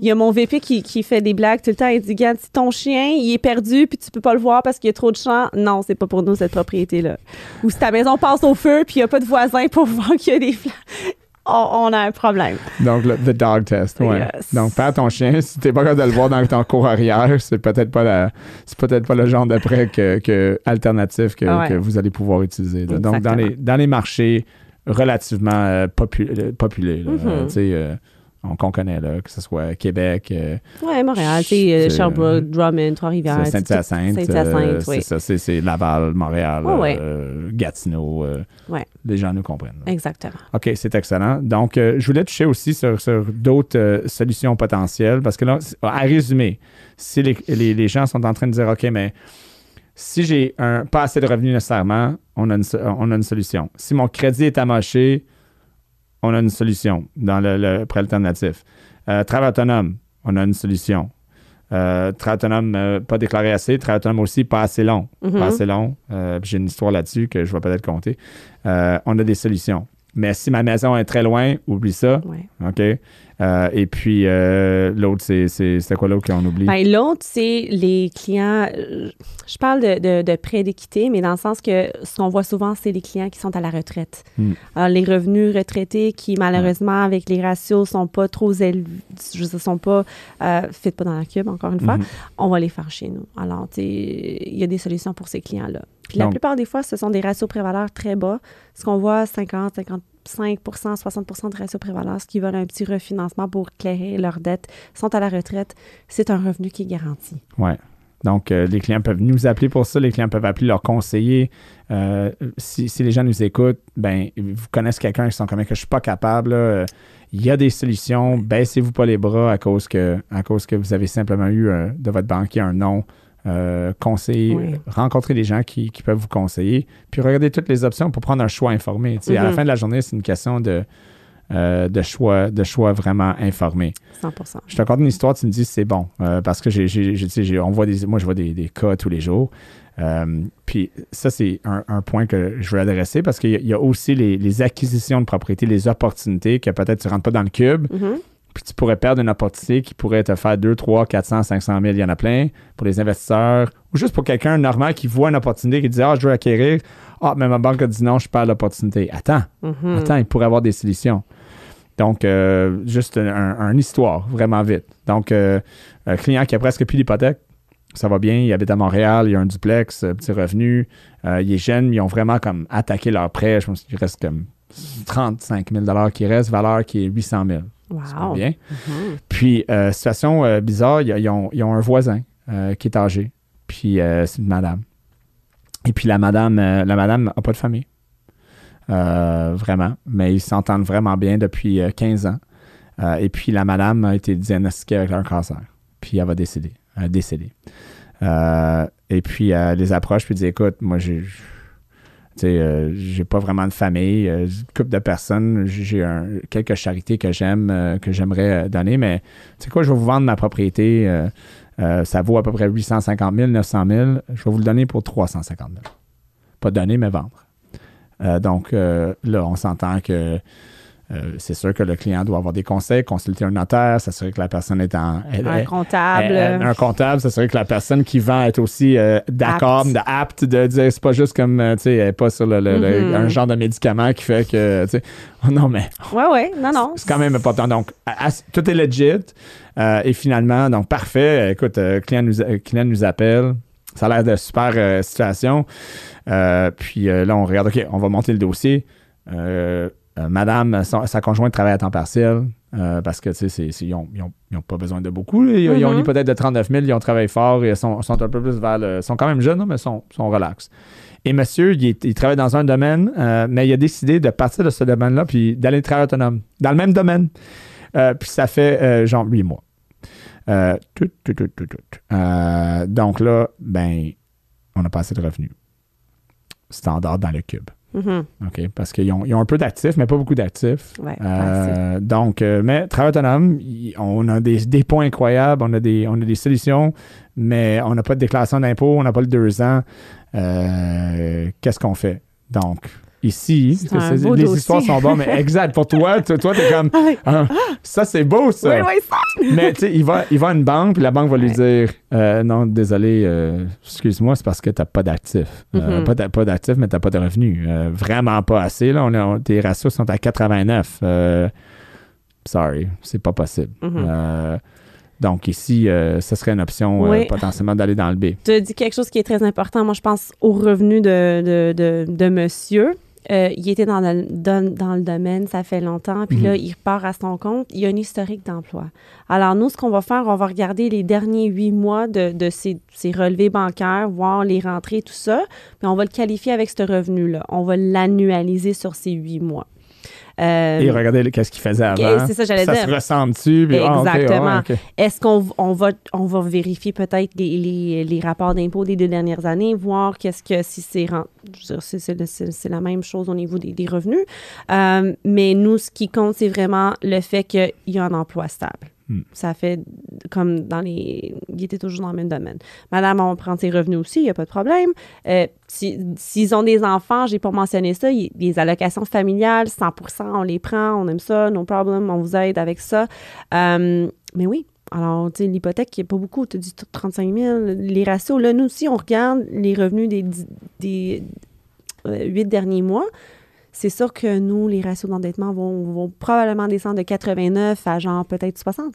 Il y a mon VP qui, qui fait des blagues tout le temps. Il dit, Regarde, si ton chien, il est perdu puis tu peux pas le voir parce qu'il y a trop de champs, non, c'est pas pour nous cette propriété-là. Ou si ta maison passe au feu puis il y a pas de voisins pour voir qu'il y a des on, a un problème. Donc, le the dog test, ouais. Yes. Donc, faire ton chien, si t'es pas capable de le voir dans ton cours arrière, c'est peut-être pas la, c'est peut-être pas le genre de prêt que, que alternatif que, Ouais. que vous allez pouvoir utiliser. là. Donc, dans les, dans les marchés relativement euh, euh, populés, là, qu'on connaît, là, que ce soit Québec, euh, Ouais, Montréal, tu euh, C'est, Sherbrooke, Drummond, Trois-Rivières. Saint-Hyacinthe, Saint-Hyacinthe, euh, oui. c'est ça, c'est, Laval, Montréal, Ouais, ouais. euh, Gatineau, euh, Ouais. les gens nous comprennent. là. Exactement. OK, c'est excellent. Donc, euh, je voulais toucher aussi sur, sur d'autres solutions potentielles parce que là, à résumer, si les, les- les gens sont en train de dire OK, mais si j'ai un, pas assez de revenus nécessairement, on a, une, on a une solution. Si mon crédit est amoché, on a une solution dans le, le prêt alternatif. Euh, travail autonome, on a une solution. Euh, travail autonome euh, pas déclaré assez, travail autonome aussi pas assez long. Mhm. Pas assez long. J'ai une histoire là-dessus que je vais peut-être compter. On a des solutions. Mais si ma maison est très loin, oublie ça. Ouais. OK? Euh, et puis, euh, l'autre, c'est, c'est, quoi l'autre qu'on oublie? Ben, L'autre, c'est les clients. euh, Je parle de, de, de prêt d'équité, mais dans le sens que ce qu'on voit souvent, c'est les clients qui sont à la retraite. Hmm. Alors, les revenus retraités qui, malheureusement, avec les ratios, sont pas trop élevés, je dire, sont pas, euh, fit pas dans la cube, encore une fois, Mhm. on va les faire chez nous. Alors, il y a des solutions pour ces clients-là. Puis la plupart des fois, ce sont des ratios prévaleurs très bas. Ce qu'on voit, 50, 55% 60% de ratios prévaleurs, ce qui veulent un petit refinancement pour éclairer leurs dettes, sont à la retraite. C'est un revenu qui est garanti. Ouais. Donc, euh, les clients peuvent nous appeler pour ça. Les clients peuvent appeler leurs conseillers. Euh, si, si les gens nous écoutent, ben, vous connaissez quelqu'un qui sont comme que je suis pas capable. euh, Il y a des solutions. Baissez-vous pas les bras à cause que, à cause que vous avez simplement eu de votre banquier un nom. Euh, conseiller, Oui. rencontrer des gens qui, qui peuvent vous conseiller, puis regardez toutes les options pour prendre un choix informé. À la Mhm. fin de la journée, c'est une question de, euh, de, choix, de choix vraiment informé. 100% Je te raconte une histoire, tu me dis c'est bon. Euh, parce que j'ai, on voit des, moi, je vois des, des cas tous les jours. Puis ça, c'est un, un point que je veux adresser parce qu'il y y a aussi les, les acquisitions de propriété, les opportunités que peut-être tu rentres pas dans le cube, Mhm. Puis tu pourrais perdre une opportunité qui pourrait te faire 2, 3, 400, 500 000, il y en a plein pour les investisseurs ou juste pour quelqu'un normal qui voit une opportunité qui dit Ah, je veux acquérir. Ah, mais ma banque a dit non, je perds l'opportunité. Attends, Mhm. attends, il pourrait avoir des solutions. Donc, euh, juste un, un- une histoire, vraiment vite. Donc, euh, un client qui a presque plus d'hypothèque, ça va bien, il habite à Montréal, il a un duplex, euh, petit revenu, euh, il est jeune, ils ont vraiment comme attaqué leur prêt. Je pense qu'il reste comme 35 000 qui reste, valeur qui est 800 000. Wow. bien. Mhm. Puis, euh, situation euh, bizarre, ils, ont, ils ont un voisin euh, qui est âgé. Puis, euh, c'est une madame. Et puis, la madame la madame n'a pas de famille. Euh, vraiment. Mais ils s'entendent vraiment bien depuis euh, 15 ans. Et puis, la madame a été diagnostiquée avec un cancer. Puis, elle va décéder. Elle et puis, elle les approche puis dit Écoute, moi, j'ai. Euh, j'ai pas vraiment de famille, euh, une couple de personnes, j'ai quelques charités que j'aime, euh, que j'aimerais euh, donner, mais tu sais quoi, je vais vous vendre ma propriété, euh, ça vaut à peu près 850 000, 900 000, je vais vous le donner pour 350 000. Pas donner, mais vendre. Donc là, on s'entend que euh, c'est sûr que le client doit avoir des conseils, consulter un notaire, s'assurer que la personne est en... elle- Un comptable. elle- un comptable, s'assurer que la personne qui vend est aussi euh, d'accord, Apte. de- apte de dire, c'est pas juste comme, euh, tu sais, elle pas sur le, le- le- Mhm. un genre de médicament qui fait que, tu sais, oh non, mais Ouais, ouais. Non, non. c'est quand même important. Donc, tout est legit. euh, et finalement, donc, parfait. Écoute, client, nous, client nous appelle. Ça a l'air de super situation. Puis là, on regarde, OK, on va monter le dossier. Euh, euh, madame, sa conjointe travaille à temps partiel euh, parce que, tu sais, ils n'ont pas besoin de beaucoup. Ils, ils ont Mhm. une hypothèque de 39 000, ils ont travaillé fort, ils sont, sont un peu plus vers le. Ils sont quand même jeunes, mais sont, sont relax. Et monsieur, il, travaille dans un domaine, euh, mais il a décidé de partir de ce domaine-là puis d'aller travailler autonome dans le même domaine. Puis ça fait genre huit mois. Tout, tout, tout, tout, tout. Donc là, ben, on a pas assez de revenus. Standard dans le cube. Mhm. OK? Parce qu'ils ont, ils ont un peu d'actifs, mais pas beaucoup d'actifs. Ouais, Euh, donc, euh, mais travail autonome, on a des, des points incroyables, on a des, on a des solutions, mais on n'a pas de déclaration d'impôt, on n'a pas le deux ans. Euh, Qu'est-ce qu'on fait? Donc, ici, les dossier. histoires sont bonnes, mais exact. Pour toi, toi, toi, t'es comme, Ah, ça, c'est beau, ça. Oui, oui, ça. Mais tu sais, il va, il va à une banque, puis la banque va lui dire euh, Non, désolé, euh, excuse-moi, c'est parce que tu n'as pas d'actifs. Euh, Mhm. pas d'a- pas d'actifs, mais tu n'as pas de revenus. Vraiment pas assez. Là. On tes ratios sont à 89. Euh, sorry, c'est pas possible. Mhm. Euh, donc ici, euh, ce serait une option euh, potentiellement d'aller dans le B. Tu as dit quelque chose qui est très important. Moi, je pense au revenu de, de, de, de monsieur. Euh, il était dans le, dans, dans le domaine, ça fait longtemps, puis Mhm. là, il repart à son compte. Il y a un historique d'emploi. Alors, nous, ce qu'on va faire, on va regarder les derniers huit mois de, de ses, ses relevés bancaires, voir les rentrées, tout ça, puis on va le qualifier avec ce revenu-là. On va l'annualiser sur ces huit mois. Euh, Et regardez le- qu'est-ce qu'il faisait avant. c'est ça, j'allais ça dire. se ressemble-tu? Ah, Exactement. Est-ce qu'on on va, on va vérifier peut-être les, les, les rapports d'impôts des deux dernières années, voir qu'est-ce que si c'est c'est la même chose au niveau des, des revenus. Euh, mais nous, ce qui compte, c'est vraiment le fait qu'il y a un emploi stable. Hmm. Ça fait comme dans les. Il était toujours dans le même domaine. Madame, on prend ses revenus aussi, il n'y a pas de problème. Euh, si- S'ils ont des enfants, j'ai pas mentionné ça, il- les allocations familiales, 100% on les prend, on aime ça, no problem, on vous aide avec ça. Euh, mais oui. Alors, tu sais, l'hypothèque, il n'y a pas beaucoup. Tu dit 35 000. Les ratios, là, nous aussi, on regarde les revenus des, dix- des euh, huit derniers mois. C'est sûr que nous, les ratios d'endettement vont, vont probablement descendre de 89 à genre peut-être 60.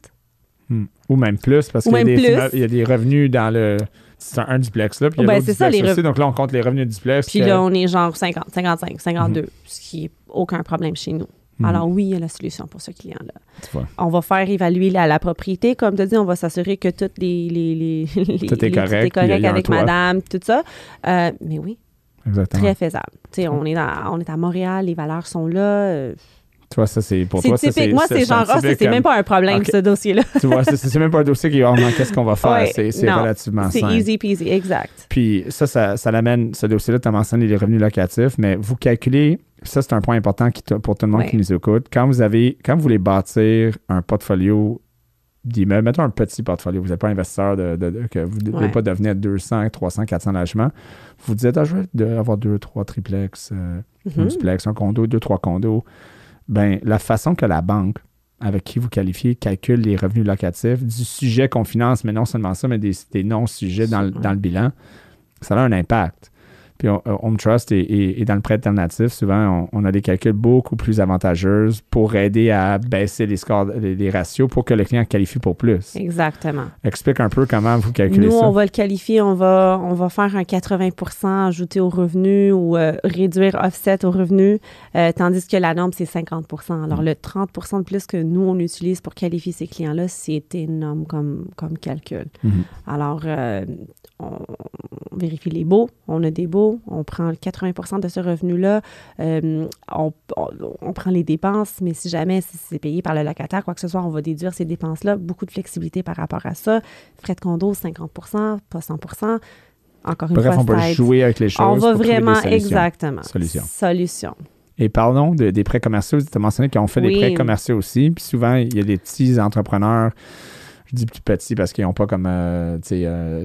Hmm. Ou même plus, parce qu'il y, y a des revenus dans le. C'est un, un duplex là, puis il y a Ben, c'est ça, les aussi. Donc là, on compte les revenus du duplex. Puis que- là, on est genre 50, 55, 52, Mhm. ce qui n'est aucun problème chez nous. Mhm. Alors oui, il y a la solution pour ce client-là. Tu vois. On va faire évaluer la, la propriété. Comme tu as dit, on va s'assurer que toutes les, les, les, les- Tout est correct, un avec madame, tout ça. Euh, mais oui, Exactement. très faisable. On, est dans- on est à Montréal, les valeurs sont là. euh, Tu vois, ça, c'est pour C'est toi. typique. Moi, c'est genre, ah, c'est même pas un problème, ce dossier-là. Tu vois, c'est c'est même pas un dossier qui est oh, non, qu'est-ce qu'on va faire? Ouais, c'est c'est relativement C'est simple. easy peasy, exact. Puis ça, ça, ça l'amène, ce dossier-là, tu as mentionné les revenus locatifs, mais vous calculez, ça, c'est un point important qui, pour tout le monde Ouais. qui nous écoute. Quand vous avez, quand vous voulez bâtir un portfolio d'immeubles, mettons un petit portfolio, vous n'êtes pas investisseur, de, que vous ne voulez pas devenir 200, 300, 400 logements, vous dites, ah, je vais avoir deux, trois triplex, euh, un mhm. duplex, un condo, deux, trois condos. Ben, la façon que la banque avec qui vous qualifiez calcule les revenus locatifs du sujet qu'on finance, mais non seulement ça, mais des, non-sujets dans, dans, le bilan, ça a un impact. Puis Home Trust et, dans le prêt alternatif, souvent, on, a des calculs beaucoup plus avantageux pour aider à baisser les scores, les, ratios pour que le client qualifie pour plus. Exactement. Explique un peu comment vous calculez ça. Nous, on va le qualifier, on va, on va faire un 80% ajouté au revenu ou euh, réduire offset au revenu, euh, tandis que la norme, c'est 50% Alors, le 30% de plus que nous, on utilise pour qualifier ces clients-là, c'est énorme comme, comme calcul. Mm-hmm. Alors, euh, on vérifie les baux, on a des baux, on prend 80% de ce revenu-là, euh, on, prend les dépenses, mais si jamais c'est payé par le locataire, quoi que ce soit, on va déduire ces dépenses-là. Beaucoup de flexibilité par rapport à ça. Frais de condo, 50% pas 100% encore une Bref, fois, on peut jouer avec les choses. On va vraiment, exactement. Solution. Solution. Et parlons de, des prêts commerciaux. Tu as mentionné qu'ils ont fait des prêts commerciaux aussi. Puis souvent, il y a des petits entrepreneurs je dis plus petit parce qu'ils n'ont pas comme euh,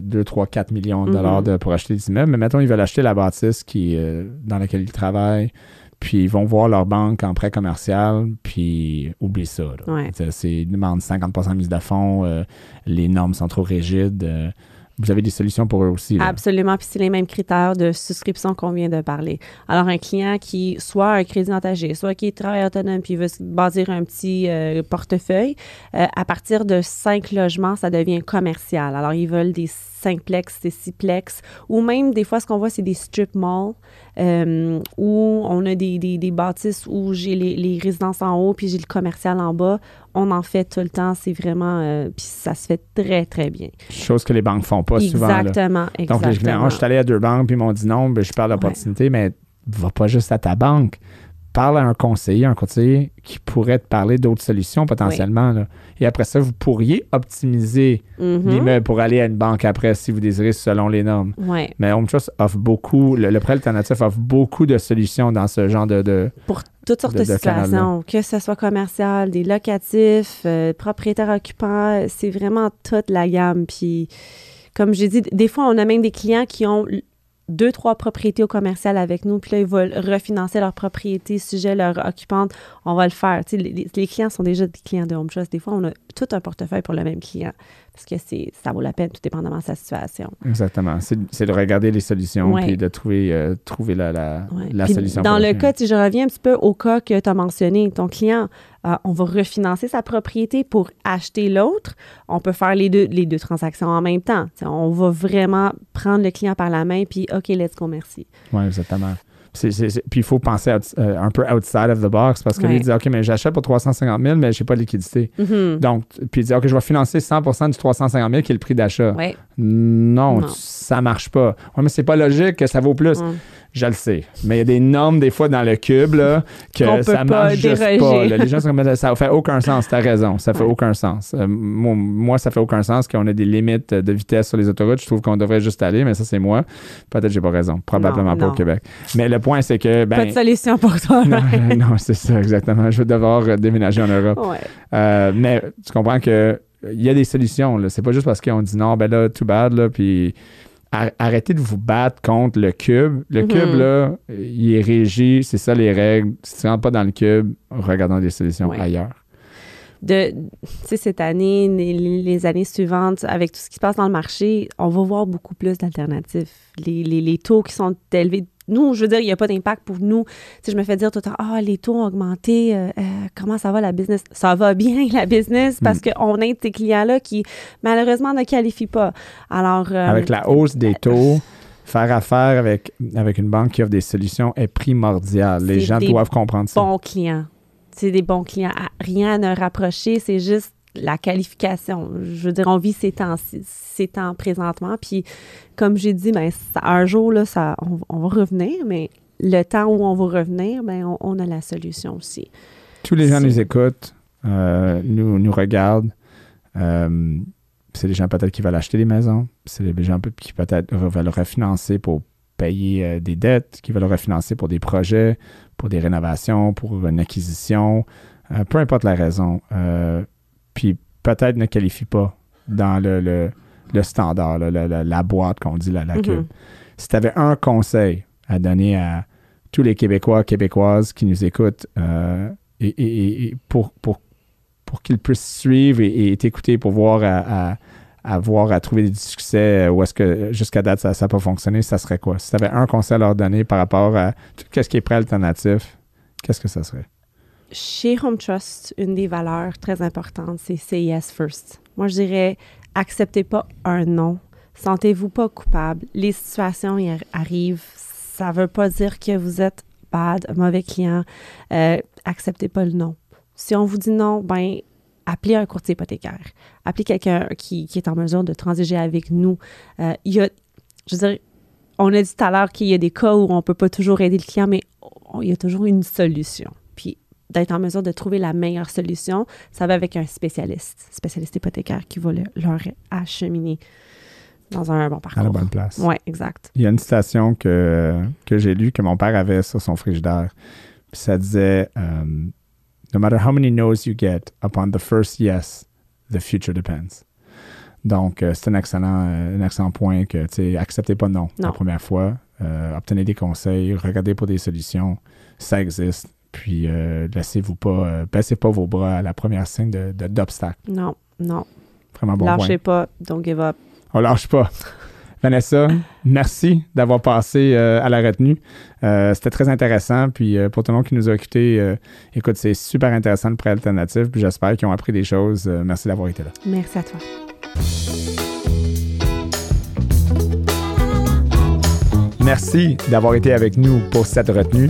2, 3, 4 millions de dollars mm-hmm. pour acheter des immeubles. Mais mettons, ils veulent acheter la bâtisse qui, euh, dans laquelle ils travaillent. Puis ils vont voir leur banque en prêt commercial, puis oublie ça. C'est, ils demandent 50% de mise de fonds, euh, les normes sont trop rigides. Vous avez des solutions pour eux aussi. Absolument. Puis c'est les mêmes critères de souscription qu'on vient de parler. Alors, un client qui soit un crédit engagé, soit qui travaille autonome puis veut bâtir un petit euh, portefeuille, euh, à partir de cinq logements, ça devient commercial. Alors, ils veulent des cinqplex, des sixplex, ou même des fois, ce qu'on voit, c'est des strip malls euh, où on a des, des, bâtisses où j'ai les, les, résidences en haut puis j'ai le commercial en bas. On en fait tout le temps. C'est vraiment. Euh, puis ça se fait très, très bien. Chose que les banques font pas souvent. Exactement. Donc, les clients, je suis allé à deux banques puis ils m'ont dit non, ben, je parle d'opportunité, mais va pas juste à ta banque parle à un conseiller, un conseiller qui pourrait te parler d'autres solutions potentiellement. Et après ça, vous pourriez optimiser mm-hmm. l'immeuble pour aller à une banque après si vous désirez selon les normes. Mais Home Trust offre beaucoup, le, prêt alternatif offre beaucoup de solutions dans ce genre de. pour toutes sortes de, situations, que ce soit commercial, des locatifs, euh, propriétaires occupants, c'est vraiment toute la gamme. Puis, comme j'ai dit, des fois, on a même des clients qui ont deux, trois propriétés au commercial avec nous, puis là, ils veulent refinancer leur propriété, sujet leur occupante, on va le faire. Les, les, clients sont déjà des clients de Home Trust. Des fois, on a tout un portefeuille pour le même client parce que c'est, ça vaut la peine, tout dépendamment de sa situation. Exactement. C'est, de regarder les solutions puis de trouver, euh, trouver la, la, la solution. Dans le, cas, si je reviens un petit peu au cas que tu as mentionné, ton client, euh, on va refinancer sa propriété pour acheter l'autre. On peut faire les deux, les deux transactions en même temps. on va vraiment prendre le client par la main puis OK, let's go, merci. Oui, exactement puis il faut penser euh, un peu outside of the box parce que lui, il dit OK, mais j'achète pour 350 000, mais je n'ai pas de liquidité. Mm-hmm. Donc, puis il dit OK, je vais financer 100 du 350 000 qui est le prix d'achat. Non, ça ne marche pas. Oui, mais c'est pas logique que ça vaut plus. Je le sais. Mais il y a des normes, des fois, dans le cube, là, que ça marche juste pas. Les gens sont comme ça, fait aucun sens. Tu as raison. Ça fait aucun sens. Euh, moi, moi, ça fait aucun sens qu'on ait des limites de vitesse sur les autoroutes. Je trouve qu'on devrait juste aller, mais ça, c'est moi. Peut-être que j'ai pas raison. Probablement pas au Québec. Mais le point, c'est que. Ben, pas de solution pour toi. non, c'est ça, exactement. Je vais devoir euh, déménager en Europe. Euh, mais tu comprends que il y a des solutions. C'est pas juste parce qu'on dit non, ben là, too bad, là, puis arrêtez de vous battre contre le cube. Le mhm. cube, là, il est régi, c'est ça les règles. Si tu ne rentres pas dans le cube, regardons des solutions ailleurs. De, cette année, les, années suivantes, avec tout ce qui se passe dans le marché, on va voir beaucoup plus d'alternatives. Les, les, taux qui sont élevés nous, je veux dire, il n'y a pas d'impact pour nous. Si je me fais dire tout le temps, ah, les taux ont augmenté, euh, euh, comment ça va la business? Ça va bien la business parce mm. qu'on a ces clients-là qui, malheureusement, ne qualifient pas. Alors. Euh, avec la hausse des taux, faire affaire avec, avec une banque qui offre des solutions est primordial. Les gens doivent comprendre ça. Bons clients. C'est des bons clients. Rien à ne rapprocher, c'est juste la qualification. Je veux dire, on vit ces temps, ces temps présentement. Puis, comme j'ai dit, ben, un jour, là, ça, on, va revenir, mais le temps où on va revenir, ben, on, a la solution aussi. Tous les gens nous écoutent, euh, nous, nous regardent. Euh, c'est des gens peut-être qui veulent acheter des maisons. C'est des gens qui peut-être veulent refinancer pour payer euh, des dettes, qui veulent refinancer pour des projets, pour des rénovations, pour une acquisition. peu importe la raison puis peut-être ne qualifient pas dans le, le, le standard, là, la, la- la boîte qu'on dit, la, la Mhm. cube. Si tu avais un conseil à donner à tous les Québécois, Québécoises qui nous écoutent euh, et, et- et- et pour, pour, pour qu'ils puissent suivre et, t'écouter pour voir à, à, à voir à trouver des succès euh, où est-ce que jusqu'à date ça n'a pas fonctionné, ça serait quoi? Si tu avais un conseil à leur donner par rapport à tout ce qui est prêt alternatif, qu'est-ce que ça serait? Chez Home Trust, une des valeurs très importantes, c'est yes first. Moi, je dirais, acceptez pas un non. Sentez-vous pas coupable. Les situations arrivent. Ça veut pas dire que vous êtes bad, mauvais client. Euh, acceptez pas le non. Si on vous dit non, ben appelez un courtier hypothécaire. Appelez quelqu'un qui, est en mesure de transiger avec nous. Euh, il y a, je veux dire, on a dit tout à l'heure qu'il y a des cas où on peut pas toujours aider le client, mais il y a toujours une solution. Puis d'être en mesure de trouver la meilleure solution, ça va avec un spécialiste, spécialiste hypothécaire qui va le- leur acheminer dans un bon À parcours. la bonne place. Oui, exact. Il y a une citation que, que j'ai lue que mon père avait sur son frigidaire. Puis ça disait um, No matter how many no's you get, upon the first yes, the future depends. Donc, euh, c'est un excellent, euh, un excellent point que, tu sais, acceptez pas non, la première fois. Euh, obtenez des conseils, regardez pour des solutions. Ça existe. Puis, euh, laissez-vous pas, euh, baissez pas vos bras à la première signe de, d'obstacle. Non, non. Vraiment bon point. Lâchez pas, don't give up. On lâche pas. Vanessa, merci d'avoir passé euh, à la retenue. Euh, C'était très intéressant. Puis euh, pour tout le monde qui nous a écoutés, écoute, c'est super intéressant le prêt alternatif. Puis j'espère qu'ils ont appris des choses. Merci d'avoir été là. Merci à toi. Merci d'avoir été avec nous pour cette retenue.